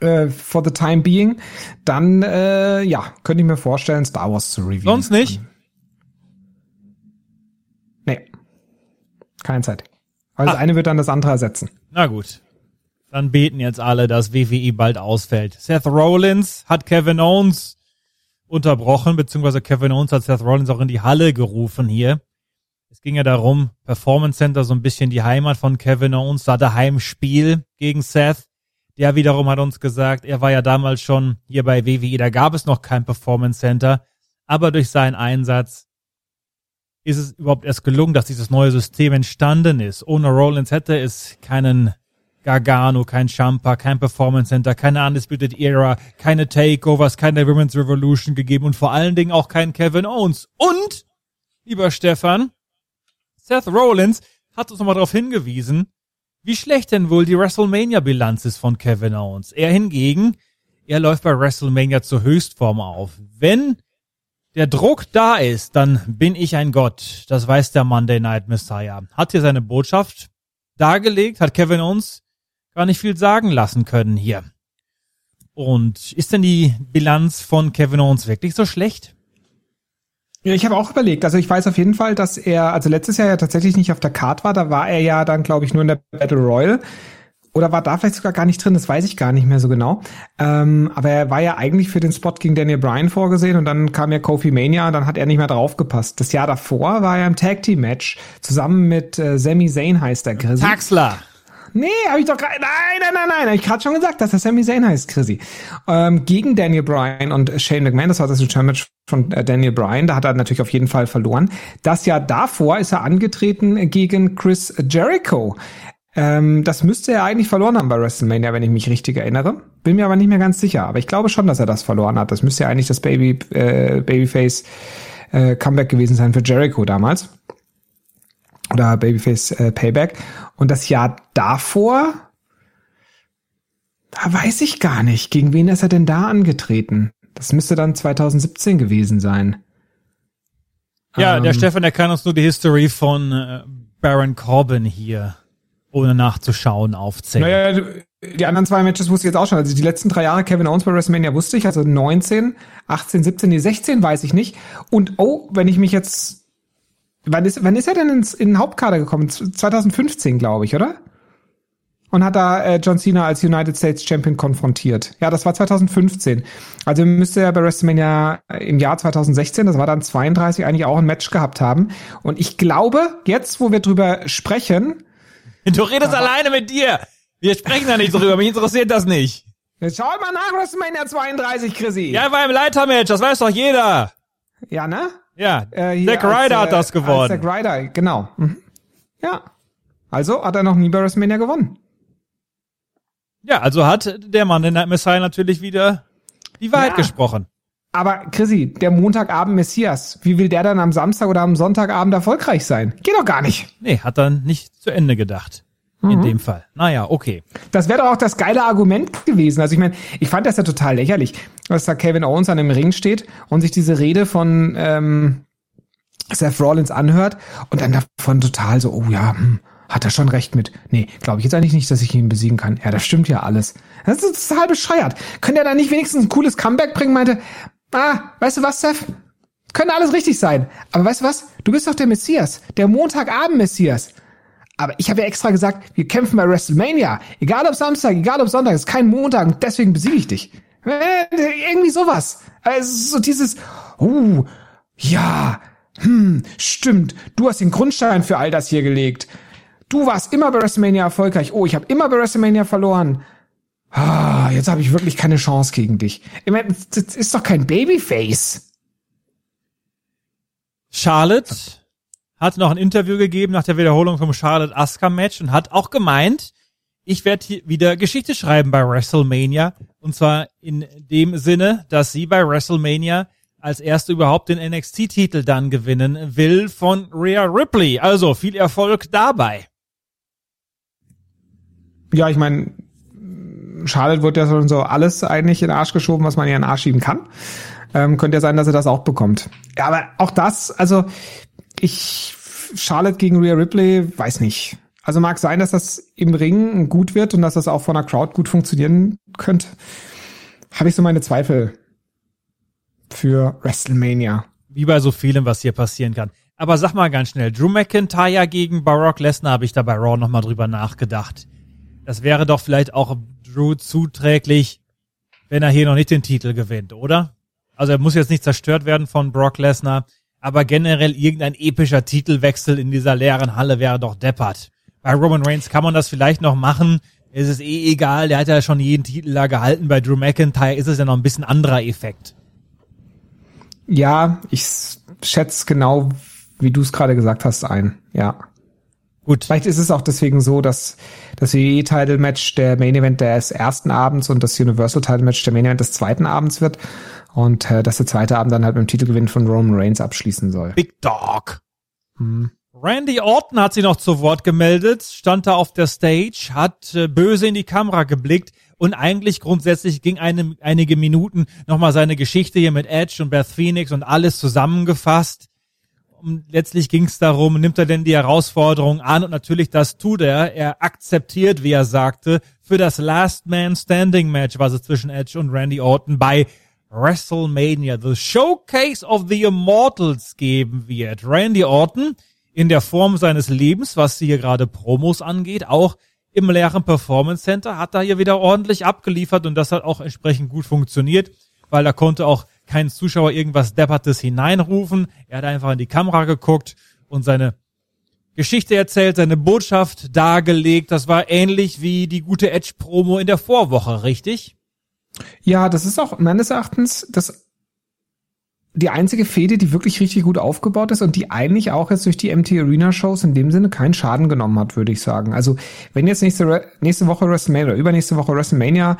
Speaker 4: äh, for the time being, dann äh, ja, könnte ich mir vorstellen, Star Wars zu reviewen.
Speaker 3: Sonst nicht?
Speaker 4: Nee. Keine Zeit. Also das eine wird dann das andere ersetzen.
Speaker 3: Na gut. Dann beten jetzt alle, dass WWE bald ausfällt. Seth Rollins hat Kevin Owens unterbrochen, beziehungsweise Kevin Owens hat Seth Rollins auch in die Halle gerufen hier. Es ging ja darum, Performance Center so ein bisschen die Heimat von Kevin Owens, da der Heimspiel gegen Seth. Der wiederum hat uns gesagt, er war ja damals schon hier bei WWE, da gab es noch kein Performance Center, aber durch seinen Einsatz ist es überhaupt erst gelungen, dass dieses neue System entstanden ist. Ohne Rollins hätte es keinen Gargano, kein Champa, kein Performance Center, keine Undisputed Era, keine Takeovers, keine Women's Revolution gegeben und vor allen Dingen auch keinen Kevin Owens. Und, lieber Stefan, Seth Rollins hat uns nochmal darauf hingewiesen, wie schlecht denn wohl die WrestleMania-Bilanz ist von Kevin Owens. Er hingegen, er läuft bei WrestleMania zur Höchstform auf. Wenn der Druck da ist, dann bin ich ein Gott. Das weiß der Monday Night Messiah. Hat hier seine Botschaft dargelegt, hat Kevin Owens gar nicht viel sagen lassen können hier. Und ist denn die Bilanz von Kevin Owens wirklich so schlecht?
Speaker 4: Ja, ich habe auch überlegt. Also ich weiß auf jeden Fall, dass er, also letztes Jahr ja tatsächlich nicht auf der Card war. Da war er ja dann, glaube ich, nur in der Battle Royal. Oder war da vielleicht sogar gar nicht drin, das weiß ich gar nicht mehr so genau. Ähm, aber er war ja eigentlich für den Spot gegen Daniel Bryan vorgesehen und dann kam ja Kofi Mania und dann hat er nicht mehr draufgepasst. Das Jahr davor war er im Tag Team Match zusammen mit äh, Sami Zayn heißt er.
Speaker 3: Chrissy. Taxler.
Speaker 4: Nee, habe ich doch gerade. Nein, nein, nein, nein. Hab ich gerade schon gesagt, dass er Sami Zayn heißt, Chrissy. Ähm, gegen Daniel Bryan und Shane McMahon, das war das Return-Match von äh, Daniel Bryan, da hat er natürlich auf jeden Fall verloren. Das Jahr davor ist er angetreten gegen Chris Jericho. Ähm, das müsste er eigentlich verloren haben bei WrestleMania, wenn ich mich richtig erinnere. Bin mir aber nicht mehr ganz sicher. Aber ich glaube schon, dass er das verloren hat. Das müsste ja eigentlich das Baby, äh, Babyface äh, Comeback gewesen sein für Jericho damals oder Babyface äh, Payback. Und das Jahr davor, da weiß ich gar nicht, gegen wen ist er denn da angetreten? Das müsste dann 2017 gewesen sein.
Speaker 3: Ja, ähm, der Stefan, der kann uns nur die History von äh, Baron Corbin hier, ohne nachzuschauen, aufzählen.
Speaker 4: Naja, die anderen zwei Matches wusste ich jetzt auch schon. Also die letzten drei Jahre Kevin Owens bei WrestleMania wusste ich, also 19, 18, 17, nee, 16 weiß ich nicht. Und oh, wenn ich mich jetzt Wann ist, wann ist er denn ins, in den Hauptkader gekommen? 2015, glaube ich, oder? Und hat da äh, John Cena als United States Champion konfrontiert. Ja, das war 2015. Also müsste er bei WrestleMania im Jahr 2016, das war dann 32, eigentlich auch ein Match gehabt haben. Und ich glaube, jetzt, wo wir drüber sprechen.
Speaker 3: Du redest alleine mit dir. Wir sprechen da nicht drüber. Mich interessiert das nicht.
Speaker 4: Jetzt schau mal nach WrestleMania 32, Chrissy.
Speaker 3: Ja, war im Leitermatch. Das weiß doch jeder.
Speaker 4: Ja, ne?
Speaker 3: Ja, äh, Zack Ryder hat das gewonnen.
Speaker 4: Zack Ryder, genau. Mhm. Ja. Also hat er noch nie bei WrestleMania gewonnen.
Speaker 3: Ja, also hat der Mann in der Messiah natürlich wieder die Wahrheit ja. gesprochen.
Speaker 4: Aber Chrissy, der Montagabend Messias, wie will der dann am Samstag oder am Sonntagabend erfolgreich sein? Geht doch gar nicht.
Speaker 3: Nee, hat dann nicht zu Ende gedacht in mhm. dem Fall. Naja, okay.
Speaker 4: Das wäre doch auch das geile Argument gewesen. Also ich meine, ich fand das ja total lächerlich, dass da Kevin Owens an dem Ring steht und sich diese Rede von ähm, Seth Rollins anhört und dann davon total so, oh ja, hm, hat er schon recht mit. Nee, glaube ich jetzt eigentlich nicht, dass ich ihn besiegen kann. Ja, das stimmt ja alles. Das ist total bescheuert. Könnte er da nicht wenigstens ein cooles Comeback bringen? Meinte, ah, weißt du was, Seth? Könnte alles richtig sein. Aber weißt du was? Du bist doch der Messias. Der Montagabend-Messias. Aber ich habe ja extra gesagt, wir kämpfen bei WrestleMania. Egal ob Samstag, egal ob Sonntag, ist kein Montag und deswegen besiege ich dich. Äh, irgendwie sowas. Also so dieses, oh, ja, hm, stimmt, du hast den Grundstein für all das hier gelegt. Du warst immer bei WrestleMania erfolgreich. Oh, ich habe immer bei WrestleMania verloren. Ah, jetzt habe ich wirklich keine Chance gegen dich. Ich meine, das ist doch kein Babyface.
Speaker 3: Charlotte hat noch ein Interview gegeben nach der Wiederholung vom Charlotte Asuka Match und hat auch gemeint, ich werde wieder Geschichte schreiben bei WrestleMania. Und zwar in dem Sinne, dass sie bei WrestleMania als erste überhaupt den NXT-Titel dann gewinnen will von Rhea Ripley. Also viel Erfolg dabei.
Speaker 4: Ja, ich meine, Charlotte wird ja so alles eigentlich in den Arsch geschoben, was man ihr in den Arsch schieben kann. Ähm, könnte ja sein, dass sie das auch bekommt. Ja, aber auch das, also ich, Charlotte gegen Rhea Ripley, weiß nicht. Also mag sein, dass das im Ring gut wird und dass das auch von der Crowd gut funktionieren könnte. Habe ich so meine Zweifel für WrestleMania.
Speaker 3: Wie bei so vielem, was hier passieren kann. Aber sag mal ganz schnell, Drew McIntyre gegen Barack Lesnar habe ich da bei Raw nochmal drüber nachgedacht. Das wäre doch vielleicht auch Drew zuträglich, wenn er hier noch nicht den Titel gewinnt, oder? also er muss jetzt nicht zerstört werden von Brock Lesnar, aber generell irgendein epischer Titelwechsel in dieser leeren Halle wäre doch deppert. Bei Roman Reigns kann man das vielleicht noch machen. Es ist eh egal, der hat ja schon jeden Titel da gehalten. Bei Drew McIntyre ist es ja noch ein bisschen anderer Effekt.
Speaker 4: Ja, ich schätze genau, wie du es gerade gesagt hast, ein. Ja. Gut. Vielleicht ist es auch deswegen so, dass das WWE-Title-Match der Main Event des ersten Abends und das Universal-Title-Match der Main Event des zweiten Abends wird und äh, dass der zweite Abend dann halt mit dem Titelgewinn von Roman Reigns abschließen soll.
Speaker 3: Big Dog. Hm. Randy Orton hat sich noch zu Wort gemeldet, stand da auf der Stage, hat äh, böse in die Kamera geblickt und eigentlich grundsätzlich ging eine, einige Minuten nochmal seine Geschichte hier mit Edge und Beth Phoenix und alles zusammengefasst. Und letztlich ging es darum, nimmt er denn die Herausforderung an und natürlich das tut er. Er akzeptiert, wie er sagte, für das Last Man Standing Match, was es zwischen Edge und Randy Orton bei WrestleMania, the Showcase of the Immortals geben wird. Randy Orton in der Form seines Lebens, was hier gerade Promos angeht, auch im leeren Performance Center hat er hier wieder ordentlich abgeliefert und das hat auch entsprechend gut funktioniert, weil da konnte auch kein Zuschauer irgendwas Deppertes hineinrufen. Er hat einfach in die Kamera geguckt und seine Geschichte erzählt, seine Botschaft dargelegt. Das war ähnlich wie die gute Edge-Promo in der Vorwoche, richtig?
Speaker 4: Ja, das ist auch meines Erachtens das die einzige Fehde, die wirklich richtig gut aufgebaut ist und die eigentlich auch jetzt durch die MT Arena Shows in dem Sinne keinen Schaden genommen hat, würde ich sagen. Also wenn jetzt nächste, nächste Woche WrestleMania oder übernächste Woche WrestleMania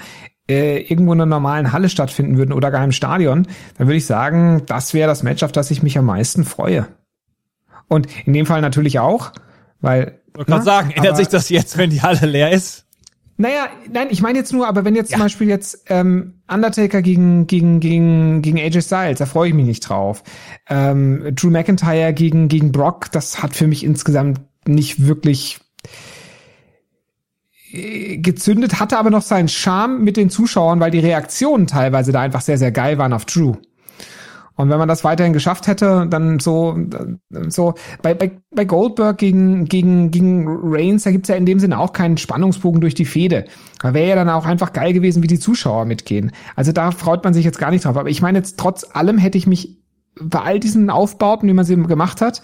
Speaker 4: äh, irgendwo in einer normalen Halle stattfinden würden oder gar im Stadion, dann würde ich sagen, das wäre das Match, auf das ich mich am meisten freue. Und in dem Fall natürlich auch, weil.
Speaker 3: Ich kann sagen, ändert sich das jetzt, wenn die Halle leer ist?
Speaker 4: Naja, nein, ich meine jetzt nur, aber wenn jetzt ja. zum Beispiel jetzt ähm, Undertaker gegen gegen gegen gegen AJ Styles, da freue ich mich nicht drauf. Ähm, Drew McIntyre gegen gegen Brock, das hat für mich insgesamt nicht wirklich äh, gezündet, hatte aber noch seinen Charme mit den Zuschauern, weil die Reaktionen teilweise da einfach sehr sehr geil waren auf Drew. Und wenn man das weiterhin geschafft hätte, dann so, so bei, bei, bei Goldberg gegen, gegen, gegen Reigns, da gibt's ja in dem Sinne auch keinen Spannungsbogen durch die Fehde. Da wäre ja dann auch einfach geil gewesen, wie die Zuschauer mitgehen. Also da freut man sich jetzt gar nicht drauf. Aber ich meine jetzt, trotz allem hätte ich mich bei all diesen Aufbauten, wie man sie gemacht hat,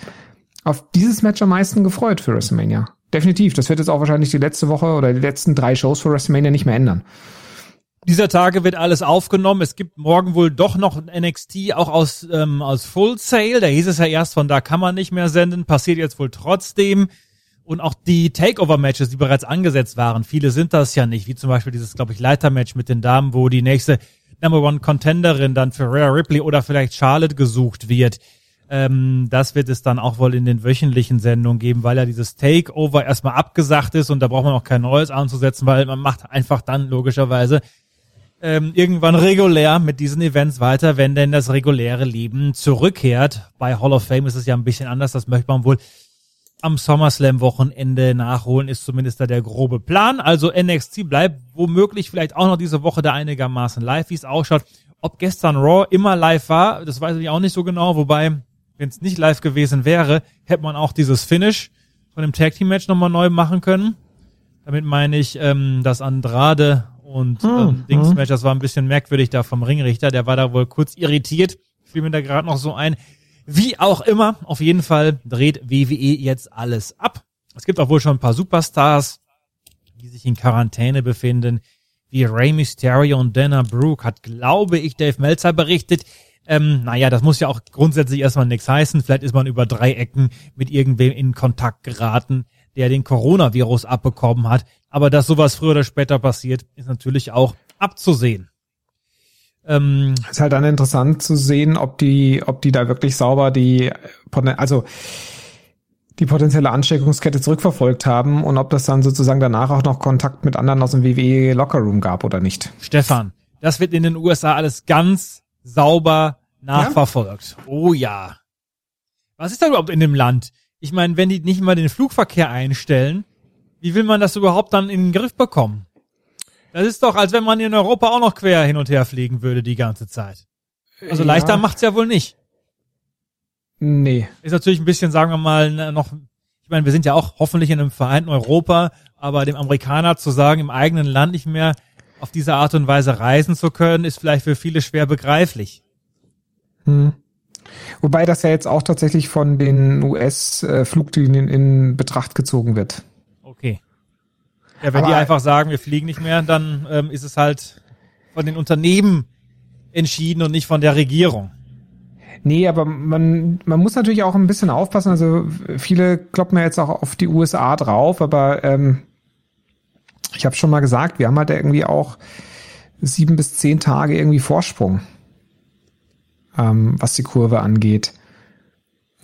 Speaker 4: auf dieses Match am meisten gefreut für WrestleMania. Definitiv. Das wird jetzt auch wahrscheinlich die letzte Woche oder die letzten drei Shows für WrestleMania nicht mehr ändern.
Speaker 3: Dieser Tage wird alles aufgenommen. Es gibt morgen wohl doch noch NXT, auch aus, ähm, aus Full Sail. Da hieß es ja erst, von da kann man nicht mehr senden. Passiert jetzt wohl trotzdem. Und auch die Takeover-Matches, die bereits angesetzt waren, viele sind das ja nicht. Wie zum Beispiel dieses, glaube ich, Leiter-Match mit den Damen, wo die nächste Number One Contenderin dann für Rhea Ripley oder vielleicht Charlotte gesucht wird. Ähm, das wird es dann auch wohl in den wöchentlichen Sendungen geben, weil ja dieses Takeover erstmal abgesagt ist und da braucht man auch kein neues anzusetzen, weil man macht einfach dann logischerweise ähm, irgendwann regulär mit diesen Events weiter, wenn denn das reguläre Leben zurückkehrt. Bei Hall of Fame ist es ja ein bisschen anders, das möchte man wohl am SummerSlam-Wochenende nachholen, ist zumindest da der grobe Plan. Also NXT bleibt womöglich vielleicht auch noch diese Woche da einigermaßen live, wie es ausschaut. Ob gestern Raw immer live war, das weiß ich auch nicht so genau, wobei, wenn es nicht live gewesen wäre, hätte man auch dieses Finish von dem Tag Team Match nochmal neu machen können. Damit meine ich, ähm, dass Andrade und hm, ähm, Dingsmatch, hm. das war ein bisschen merkwürdig da vom Ringrichter, der war da wohl kurz irritiert, fiel mir da gerade noch so ein. Wie auch immer, auf jeden Fall dreht WWE jetzt alles ab. Es gibt auch wohl schon ein paar Superstars, die sich in Quarantäne befinden, wie Rey Mysterio und Dana Brooke, hat, glaube ich, Dave Meltzer berichtet. Ähm, naja, das muss ja auch grundsätzlich erstmal nichts heißen. Vielleicht ist man über drei Ecken mit irgendwem in Kontakt geraten, der den Coronavirus abbekommen hat. Aber dass sowas früher oder später passiert, ist natürlich auch abzusehen.
Speaker 4: Ähm, ist halt dann interessant zu sehen, ob die, ob die da wirklich sauber die, also die potenzielle Ansteckungskette zurückverfolgt haben und ob das dann sozusagen danach auch noch Kontakt mit anderen aus dem WWE Lockerroom gab oder nicht.
Speaker 3: Stefan, das wird in den USA alles ganz sauber nachverfolgt. Ja? Oh ja. Was ist da überhaupt in dem Land? Ich meine, wenn die nicht mal den Flugverkehr einstellen, wie will man das überhaupt dann in den Griff bekommen? Das ist doch, als wenn man in Europa auch noch quer hin und her fliegen würde die ganze Zeit. Also leichter ja. macht's ja wohl nicht.
Speaker 4: Nee.
Speaker 3: Ist natürlich ein bisschen, sagen wir mal, noch, ich meine, wir sind ja auch hoffentlich in einem vereinten Europa, aber dem Amerikaner zu sagen, im eigenen Land nicht mehr auf diese Art und Weise reisen zu können, ist vielleicht für viele schwer begreiflich.
Speaker 4: Hm. Wobei das ja jetzt auch tatsächlich von den US-Fluglinien in Betracht gezogen wird.
Speaker 3: Ja, wenn
Speaker 4: Aber-
Speaker 3: die einfach sagen, wir fliegen nicht mehr, dann ähm, ist es halt von den Unternehmen entschieden und nicht von der Regierung.
Speaker 4: Nee, aber man, man muss natürlich auch ein bisschen aufpassen. Also viele kloppen ja jetzt auch auf die USA drauf, aber ähm, ich habe schon mal gesagt, wir haben halt irgendwie auch sieben bis zehn Tage irgendwie Vorsprung, ähm, was die Kurve angeht.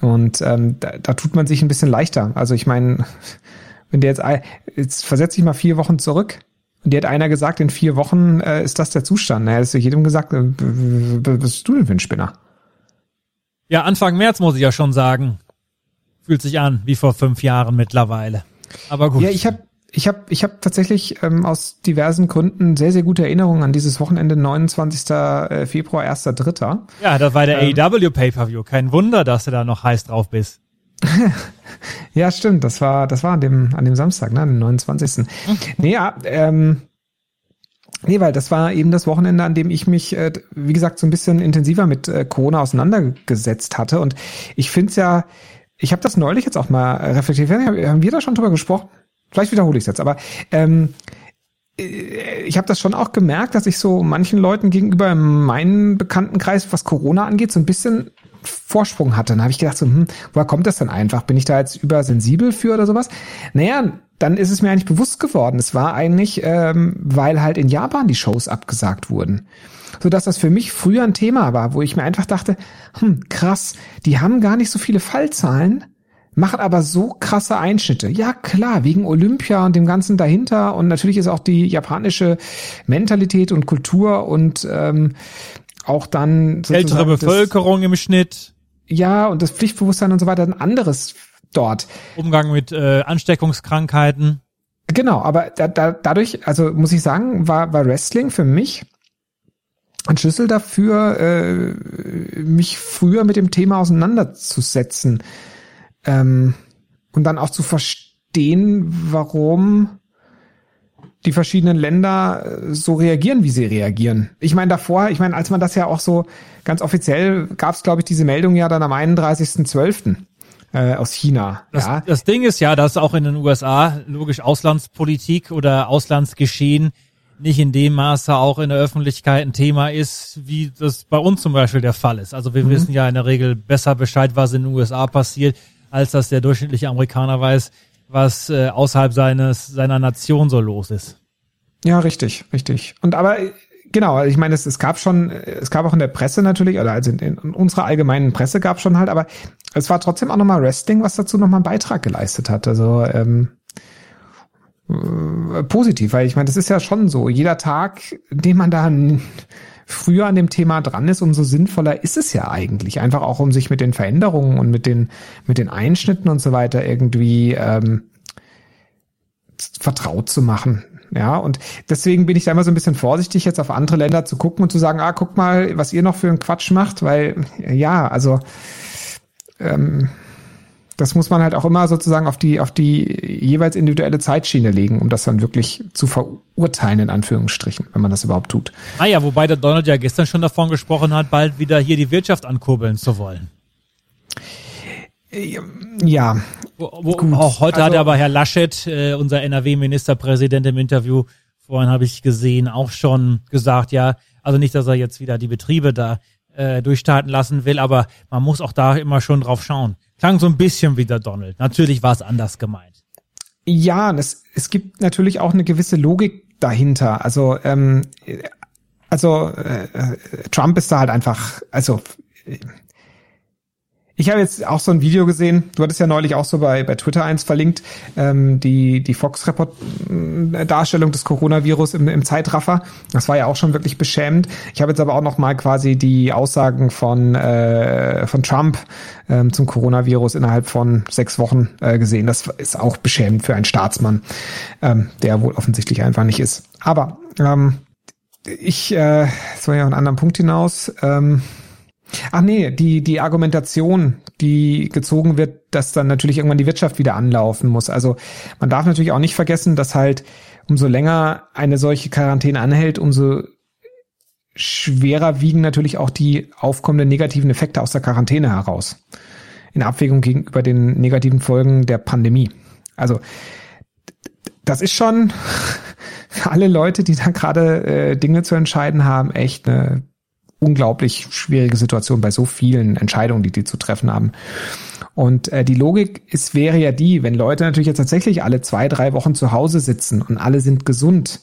Speaker 4: Und ähm, da, da tut man sich ein bisschen leichter. Also ich meine, wenn der jetzt, jetzt versetze ich mal vier Wochen zurück. Und dir hat einer gesagt, in vier Wochen äh, ist das der Zustand. Naja, das ist jedem gesagt, äh, was bist du denn für ein Spinner?
Speaker 3: Ja, Anfang März muss ich ja schon sagen. Fühlt sich an wie vor fünf Jahren mittlerweile. Aber gut.
Speaker 4: Ja, ich habe ich hab, ich hab tatsächlich ähm, aus diversen Gründen sehr, sehr gute Erinnerungen an dieses Wochenende 29. äh, Februar, 1.3.
Speaker 3: ja, das war der
Speaker 4: Ähm.
Speaker 3: AEW Pay-Per-View. Kein Wunder, dass du da noch heiß drauf bist.
Speaker 4: Ja, stimmt, das war, das war an dem, an dem Samstag, ne, dem 29. Nee, ja, ähm, nee, weil das war eben das Wochenende, an dem ich mich, äh, wie gesagt, so ein bisschen intensiver mit äh, Corona auseinandergesetzt hatte. Und ich finde es ja, ich habe das neulich jetzt auch mal reflektiert. Haben wir da schon drüber gesprochen? Vielleicht wiederhole ich es jetzt, aber ähm, ich habe das schon auch gemerkt, dass ich so manchen Leuten gegenüber in meinem Bekanntenkreis, was Corona angeht, so ein bisschen Vorsprung hatte. Dann habe ich gedacht, so, hm, woher kommt das denn einfach? Bin ich da jetzt übersensibel für oder sowas? Naja, dann ist es mir eigentlich bewusst geworden. Es war eigentlich, ähm, weil halt in Japan die Shows abgesagt wurden. So dass das für mich früher ein Thema war, wo ich mir einfach dachte, hm, krass, die haben gar nicht so viele Fallzahlen, machen aber so krasse Einschnitte. Ja, klar, wegen Olympia und dem Ganzen dahinter. Und natürlich ist auch die japanische Mentalität und Kultur und ähm, auch dann
Speaker 3: Ältere
Speaker 4: sozusagen das-
Speaker 3: Bevölkerung im Schnitt,
Speaker 4: ja, und das Pflichtbewusstsein und so weiter ein anderes dort.
Speaker 3: Umgang mit äh, Ansteckungskrankheiten.
Speaker 4: Genau, aber da, da, dadurch, also muss ich sagen, war, war Wrestling für mich ein Schlüssel dafür, äh, mich früher mit dem Thema auseinanderzusetzen ähm, und dann auch zu verstehen, warum die verschiedenen Länder äh, so reagieren, wie sie reagieren. Ich meine, davor, ich meine, als man das ja auch so ganz offiziell gab es, glaube ich, diese Meldung ja dann am 31.12. Äh, aus China.
Speaker 3: Das,
Speaker 4: ja.
Speaker 3: das Ding ist ja, dass auch in den USA logisch Auslandspolitik oder Auslandsgeschehen nicht in dem Maße auch in der Öffentlichkeit ein Thema ist, wie das bei uns zum Beispiel der Fall ist. Also wir wissen ja in der Regel besser Bescheid, was in den USA passiert, als dass der durchschnittliche Amerikaner weiß, was äh, außerhalb seines seiner Nation so los ist.
Speaker 4: Ja, richtig, richtig. Und aber äh, genau, ich meine, es, es gab schon, äh, es gab auch in der Presse natürlich, oder also in, in unserer allgemeinen Presse gab schon halt, aber es war trotzdem auch nochmal Wrestling, was dazu nochmal einen Beitrag geleistet hat. Also ähm, äh, positiv, weil ich meine, das ist ja schon so. Jeder Tag, den man da früher an dem Thema dran ist, umso sinnvoller ist es ja eigentlich. Einfach auch, um sich mit den Veränderungen und mit den, mit den Einschnitten und so weiter irgendwie ähm, vertraut zu machen. Ja, und deswegen bin ich da immer so ein bisschen vorsichtig, jetzt auf andere Länder zu gucken und zu sagen, ah, guck mal, was ihr noch für einen Quatsch macht, weil, ja, also, ähm, das muss man halt auch immer sozusagen auf die, auf die jeweils individuelle Zeitschiene legen, um das dann wirklich zu verurteilen, in Anführungsstrichen, wenn man das überhaupt tut.
Speaker 3: Naja, wobei der Donald ja gestern schon davon gesprochen hat, bald wieder hier die Wirtschaft ankurbeln zu wollen.
Speaker 4: Ja,
Speaker 3: Wo, wo, auch heute
Speaker 4: also-
Speaker 3: hat aber Herr Laschet, äh, unser NRW-Ministerpräsident im Interview, vorhin habe ich gesehen, auch schon gesagt, ja, also nicht, dass er jetzt wieder die Betriebe da äh, durchstarten lassen will, aber man muss auch da immer schon drauf schauen. Klang so ein bisschen wie der Donald. Natürlich war es anders gemeint.
Speaker 4: Ja, und es, gibt natürlich auch eine gewisse Logik dahinter. Also, ähm, also äh, äh, Trump ist da halt einfach, also äh, ich habe jetzt auch so ein Video gesehen, du hattest ja neulich auch so bei, bei Twitter eins verlinkt, ähm, die, die Fox-Report-Darstellung des Coronavirus im, im Zeitraffer. Das war ja auch schon wirklich beschämend. Ich habe jetzt aber auch noch mal quasi die Aussagen von, äh, von Trump ähm, zum Coronavirus innerhalb von sechs Wochen äh, gesehen. Das ist auch beschämend für einen Staatsmann, ähm, der wohl offensichtlich einfach nicht ist. Aber ähm, ich, äh, das war ja auf einen anderen Punkt hinaus. Ähm, Ach nee, die, die Argumentation, die gezogen wird, dass dann natürlich irgendwann die Wirtschaft wieder anlaufen muss. Also man darf natürlich auch nicht vergessen, dass halt umso länger eine solche Quarantäne anhält, umso schwerer wiegen natürlich auch die aufkommenden negativen Effekte aus der Quarantäne heraus. In Abwägung gegenüber den negativen Folgen der Pandemie. Also das ist schon für alle Leute, die da gerade äh, Dinge zu entscheiden haben, echt eine unglaublich schwierige Situation bei so vielen Entscheidungen, die die zu treffen haben. Und äh, die Logik ist, wäre ja die, wenn Leute natürlich jetzt tatsächlich alle zwei, drei Wochen zu Hause sitzen und alle sind gesund.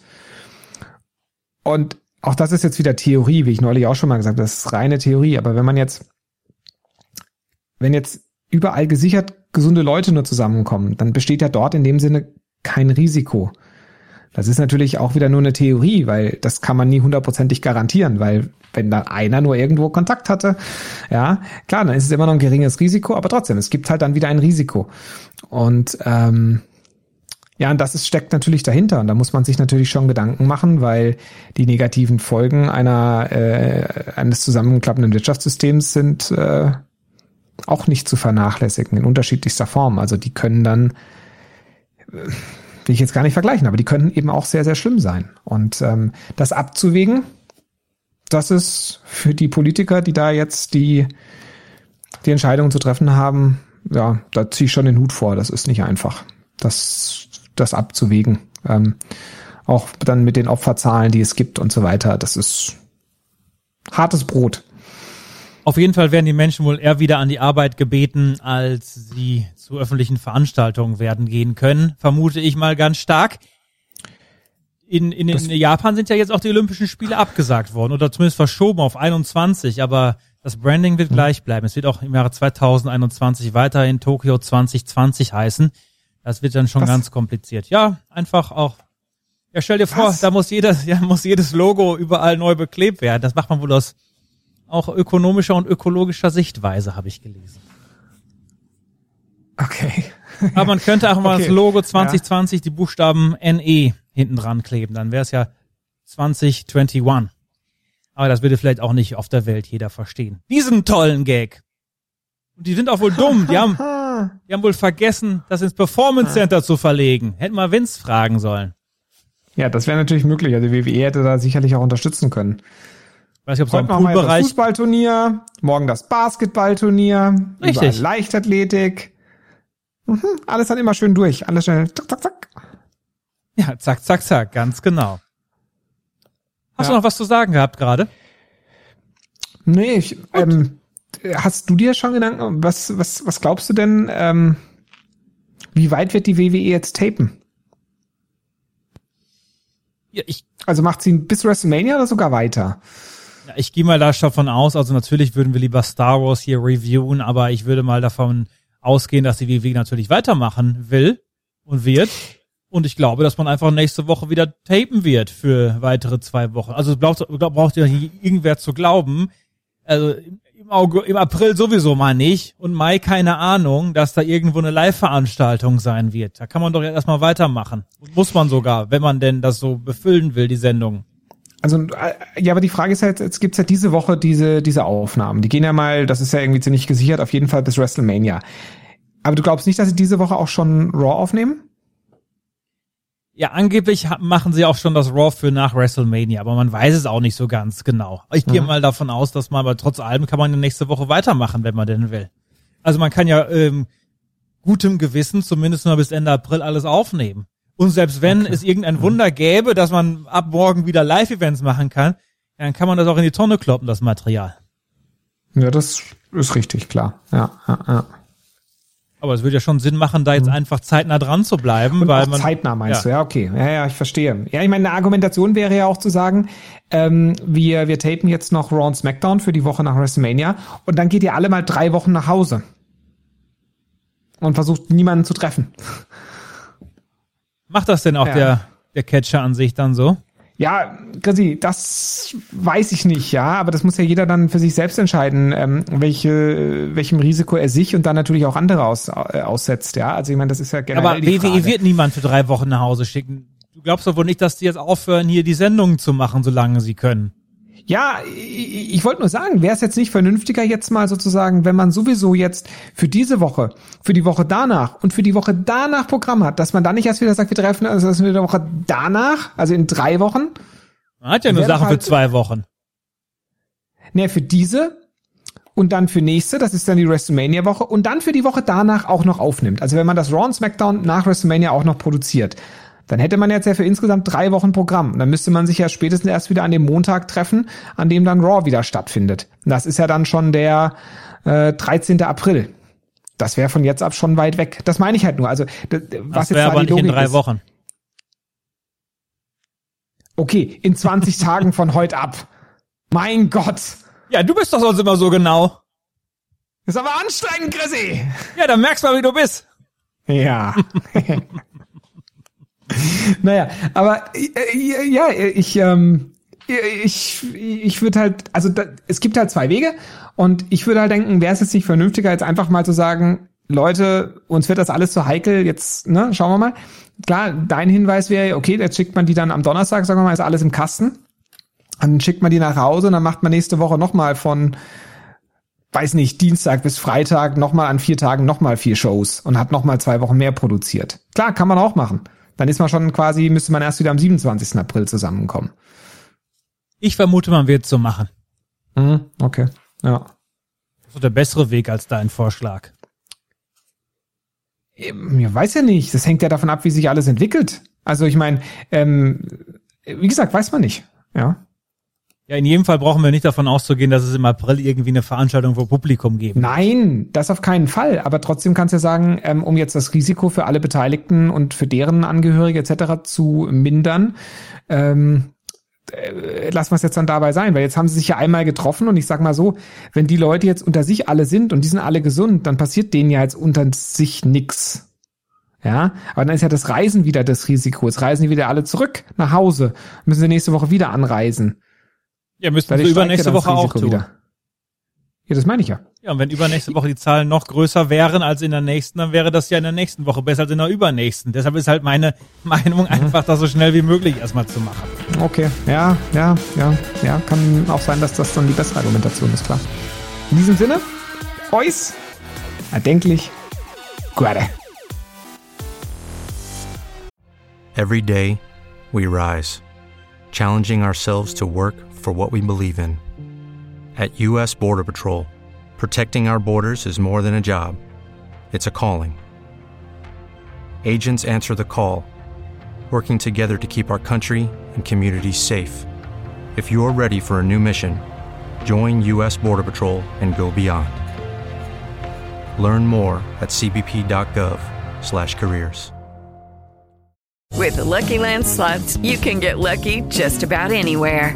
Speaker 4: Und auch das ist jetzt wieder Theorie, wie ich neulich auch schon mal gesagt habe, das ist reine Theorie. Aber wenn man jetzt, wenn jetzt überall gesichert gesunde Leute nur zusammenkommen, dann besteht ja dort in dem Sinne kein Risiko. Das ist natürlich auch wieder nur eine Theorie, weil das kann man nie hundertprozentig garantieren, weil wenn da einer nur irgendwo Kontakt hatte, ja, klar, dann ist es immer noch ein geringes Risiko, aber trotzdem, es gibt halt dann wieder ein Risiko. Und ähm, ja, und das ist, steckt natürlich dahinter. Und da muss man sich natürlich schon Gedanken machen, weil die negativen Folgen einer äh, eines zusammenklappenden Wirtschaftssystems sind äh, auch nicht zu vernachlässigen in unterschiedlichster Form. Also die können dann äh, will ich jetzt gar nicht vergleichen, aber die können eben auch sehr, sehr schlimm sein. Und ähm, das abzuwägen, das ist für die Politiker, die da jetzt die, die Entscheidungen zu treffen haben, ja, da ziehe ich schon den Hut vor. Das ist nicht einfach, das, das abzuwägen. Ähm, auch dann mit den Opferzahlen, die es gibt und so weiter. Das ist hartes Brot.
Speaker 3: Auf jeden Fall werden die Menschen wohl eher wieder an die Arbeit gebeten, als sie zu öffentlichen Veranstaltungen werden gehen können, vermute ich mal ganz stark. In, in, in Japan sind ja jetzt auch die Olympischen Spiele abgesagt worden oder zumindest verschoben auf 21, aber das Branding wird hm. gleich bleiben. Es wird auch im Jahre 2021 weiterhin Tokio 2020 heißen. Das wird dann schon Was? ganz kompliziert. Ja, einfach auch. Ja, stell dir vor, Was? da muss jedes, ja, muss jedes Logo überall neu beklebt werden. Das macht man wohl aus auch ökonomischer und ökologischer Sichtweise, habe ich gelesen.
Speaker 4: Okay.
Speaker 3: Aber man könnte auch mal okay. das Logo 2020, ja. die Buchstaben NE hinten dran kleben. Dann wäre es ja 2021. Aber das würde vielleicht auch nicht auf der Welt jeder verstehen. Diesen tollen Gag. Und die sind auch wohl dumm. Die haben, die haben wohl vergessen, das ins Performance Center zu verlegen. Hätten mal Vince fragen sollen.
Speaker 4: Ja, das wäre natürlich möglich. Also WWE hätte da sicherlich auch unterstützen können.
Speaker 3: Weiß nicht, ob Heute
Speaker 4: ein Poolbereich. Das Fußballturnier, morgen das Basketballturnier,
Speaker 3: Richtig.
Speaker 4: Leichtathletik. Mhm, alles dann immer schön durch. Alles schnell. Zack, zack, zack.
Speaker 3: Ja, zack, zack, zack, ganz genau. Hast ja. du noch was zu sagen gehabt gerade?
Speaker 4: Nee, ich, ähm, hast du dir schon Gedanken, was, was, was glaubst du denn, ähm, wie weit wird die WWE jetzt tapen?
Speaker 3: Ja, ich,
Speaker 4: also macht sie bis WrestleMania oder sogar weiter?
Speaker 3: Ja, ich gehe mal da davon aus, also natürlich würden wir lieber Star Wars hier reviewen, aber ich würde mal davon ausgehen, dass die WWE natürlich weitermachen will und wird. Und ich glaube, dass man einfach nächste Woche wieder tapen wird für weitere zwei Wochen. Also braucht, braucht ja irgendwer zu glauben. Also im, Auge, im April sowieso mal nicht und Mai keine Ahnung, dass da irgendwo eine Live-Veranstaltung sein wird. Da kann man doch erstmal weitermachen. Muss man sogar, wenn man denn das so befüllen will, die Sendung.
Speaker 4: Also, äh, ja, aber die Frage ist halt, jetzt gibt's ja diese Woche diese, diese Aufnahmen. Die gehen ja mal, das ist ja irgendwie ziemlich gesichert, auf jeden Fall bis WrestleMania. Aber du glaubst nicht, dass sie diese Woche auch schon Raw aufnehmen?
Speaker 3: Ja, angeblich machen sie auch schon das Raw für nach WrestleMania, aber man weiß es auch nicht so ganz genau. Ich gehe mhm. mal davon aus, dass man aber trotz allem kann man ja nächste Woche weitermachen, wenn man denn will. Also man kann ja ähm, gutem Gewissen zumindest mal bis Ende April alles aufnehmen. Und selbst wenn okay. es irgendein mhm. Wunder gäbe, dass man ab morgen wieder Live-Events machen kann, dann kann man das auch in die Tonne kloppen, das Material.
Speaker 4: Ja, das ist richtig, klar. Ja, ja, ja.
Speaker 3: Aber es würde ja schon Sinn machen, da jetzt mhm. einfach zeitnah dran zu bleiben.
Speaker 4: Und
Speaker 3: weil
Speaker 4: man, zeitnah meinst ja. du, ja, okay. Ja, ja, ich verstehe. Ja, ich meine, eine Argumentation wäre ja auch zu sagen, ähm, wir, wir tapen jetzt noch Raw und SmackDown für die Woche nach WrestleMania und dann geht ihr alle mal drei Wochen nach Hause. Und versucht niemanden zu treffen.
Speaker 3: Macht das denn auch ja. der, der Catcher an sich dann so?
Speaker 4: Ja, Chrissy, das weiß ich nicht, ja, aber das muss ja jeder dann für sich selbst entscheiden, ähm, welche, welchem Risiko er sich und dann natürlich auch andere aus, äh, aussetzt, ja. Also ich meine, das ist ja generell
Speaker 3: Aber WWE Frage. wird niemand für drei Wochen nach Hause schicken. Du glaubst doch wohl nicht, dass die jetzt aufhören, hier die Sendungen zu machen, solange sie können.
Speaker 4: Ja, ich, ich wollte nur sagen, wäre es jetzt nicht vernünftiger jetzt mal sozusagen, wenn man sowieso jetzt für diese Woche, für die Woche danach und für die Woche danach Programm hat, dass man dann nicht erst wieder sagt, wir treffen also das die Woche danach, also in drei Wochen.
Speaker 3: Man hat ja nur Sachen halt für zwei Wochen.
Speaker 4: Ne, für diese und dann für nächste, das ist dann die WrestleMania-Woche und dann für die Woche danach auch noch aufnimmt. Also wenn man das Raw und SmackDown nach WrestleMania auch noch produziert, dann hätte man jetzt ja für insgesamt drei Wochen Programm. Dann müsste man sich ja spätestens erst wieder an dem Montag treffen, an dem dann Raw wieder stattfindet. Das ist ja dann schon der äh, 13. April. Das wäre von jetzt ab schon weit weg. Das meine ich halt nur. Also das, was
Speaker 3: Das
Speaker 4: jetzt
Speaker 3: aber
Speaker 4: die
Speaker 3: nicht in
Speaker 4: Logik
Speaker 3: drei
Speaker 4: ist.
Speaker 3: Wochen.
Speaker 4: Okay, in 20 Tagen von heute ab. Mein Gott.
Speaker 3: Ja, du bist doch sonst immer so genau.
Speaker 4: Ist aber anstrengend, Chrissy.
Speaker 3: Ja, dann merkst du mal, wie du bist.
Speaker 4: Ja. naja, aber äh, ja, ich, ähm, ich, ich würde halt, also da, es gibt halt zwei Wege und ich würde halt denken, wäre es jetzt nicht vernünftiger, jetzt einfach mal zu sagen, Leute, uns wird das alles zu heikel, jetzt, ne, schauen wir mal. Klar, dein Hinweis wäre, okay, jetzt schickt man die dann am Donnerstag, sagen wir mal, ist alles im Kasten. Dann schickt man die nach Hause und dann macht man nächste Woche nochmal von, weiß nicht, Dienstag bis Freitag nochmal an vier Tagen nochmal vier Shows und hat nochmal zwei Wochen mehr produziert. Klar, kann man auch machen. Dann ist man schon quasi, müsste man erst wieder am 27. April zusammenkommen.
Speaker 3: Ich vermute, man wird es so machen.
Speaker 4: Mhm, okay, ja.
Speaker 3: So der bessere Weg als dein Vorschlag.
Speaker 4: Ähm, Ja, weiß ja nicht. Das hängt ja davon ab, wie sich alles entwickelt. Also ich meine, ähm, wie gesagt, weiß man nicht. Ja.
Speaker 3: Ja, in jedem Fall brauchen wir nicht davon auszugehen, dass es im April irgendwie eine Veranstaltung vor Publikum geben.
Speaker 4: Nein, das auf keinen Fall. Aber trotzdem kannst du ja sagen, ähm, um jetzt das Risiko für alle Beteiligten und für deren Angehörige etc. zu mindern, ähm, äh, lassen wir es jetzt dann dabei sein, weil jetzt haben sie sich ja einmal getroffen und ich sag mal so, wenn die Leute jetzt unter sich alle sind und die sind alle gesund, dann passiert denen ja jetzt unter sich nix. Ja, aber dann ist ja das Reisen wieder das Risiko. Jetzt reisen die wieder alle zurück nach Hause, müssen sie nächste Woche wieder anreisen.
Speaker 3: Ja, müssten
Speaker 4: steigt
Speaker 3: übernächste Woche auch tun.
Speaker 4: wieder. Ja, das meine ich ja.
Speaker 3: Ja, und wenn übernächste Woche die Zahlen noch größer wären als in der nächsten, dann wäre das ja in der nächsten Woche besser als in der übernächsten. Deshalb ist halt meine Meinung einfach, das so schnell wie möglich erstmal zu machen.
Speaker 4: Okay, ja, ja, ja, ja, kann auch sein, dass das dann die bessere Argumentation ist, klar. In diesem Sinne, Eus, erdenklich, Guarde.
Speaker 5: Every day, we rise, challenging ourselves to work for what we believe in. At U.S. Border Patrol, protecting our borders is more than a job, it's a calling. Agents answer the call, working together to keep our country and communities safe. If you're ready for a new mission, join U.S. Border Patrol and go beyond. Learn more at cbp.gov/careers.
Speaker 6: With the Lucky Land slots, you can get lucky just about anywhere.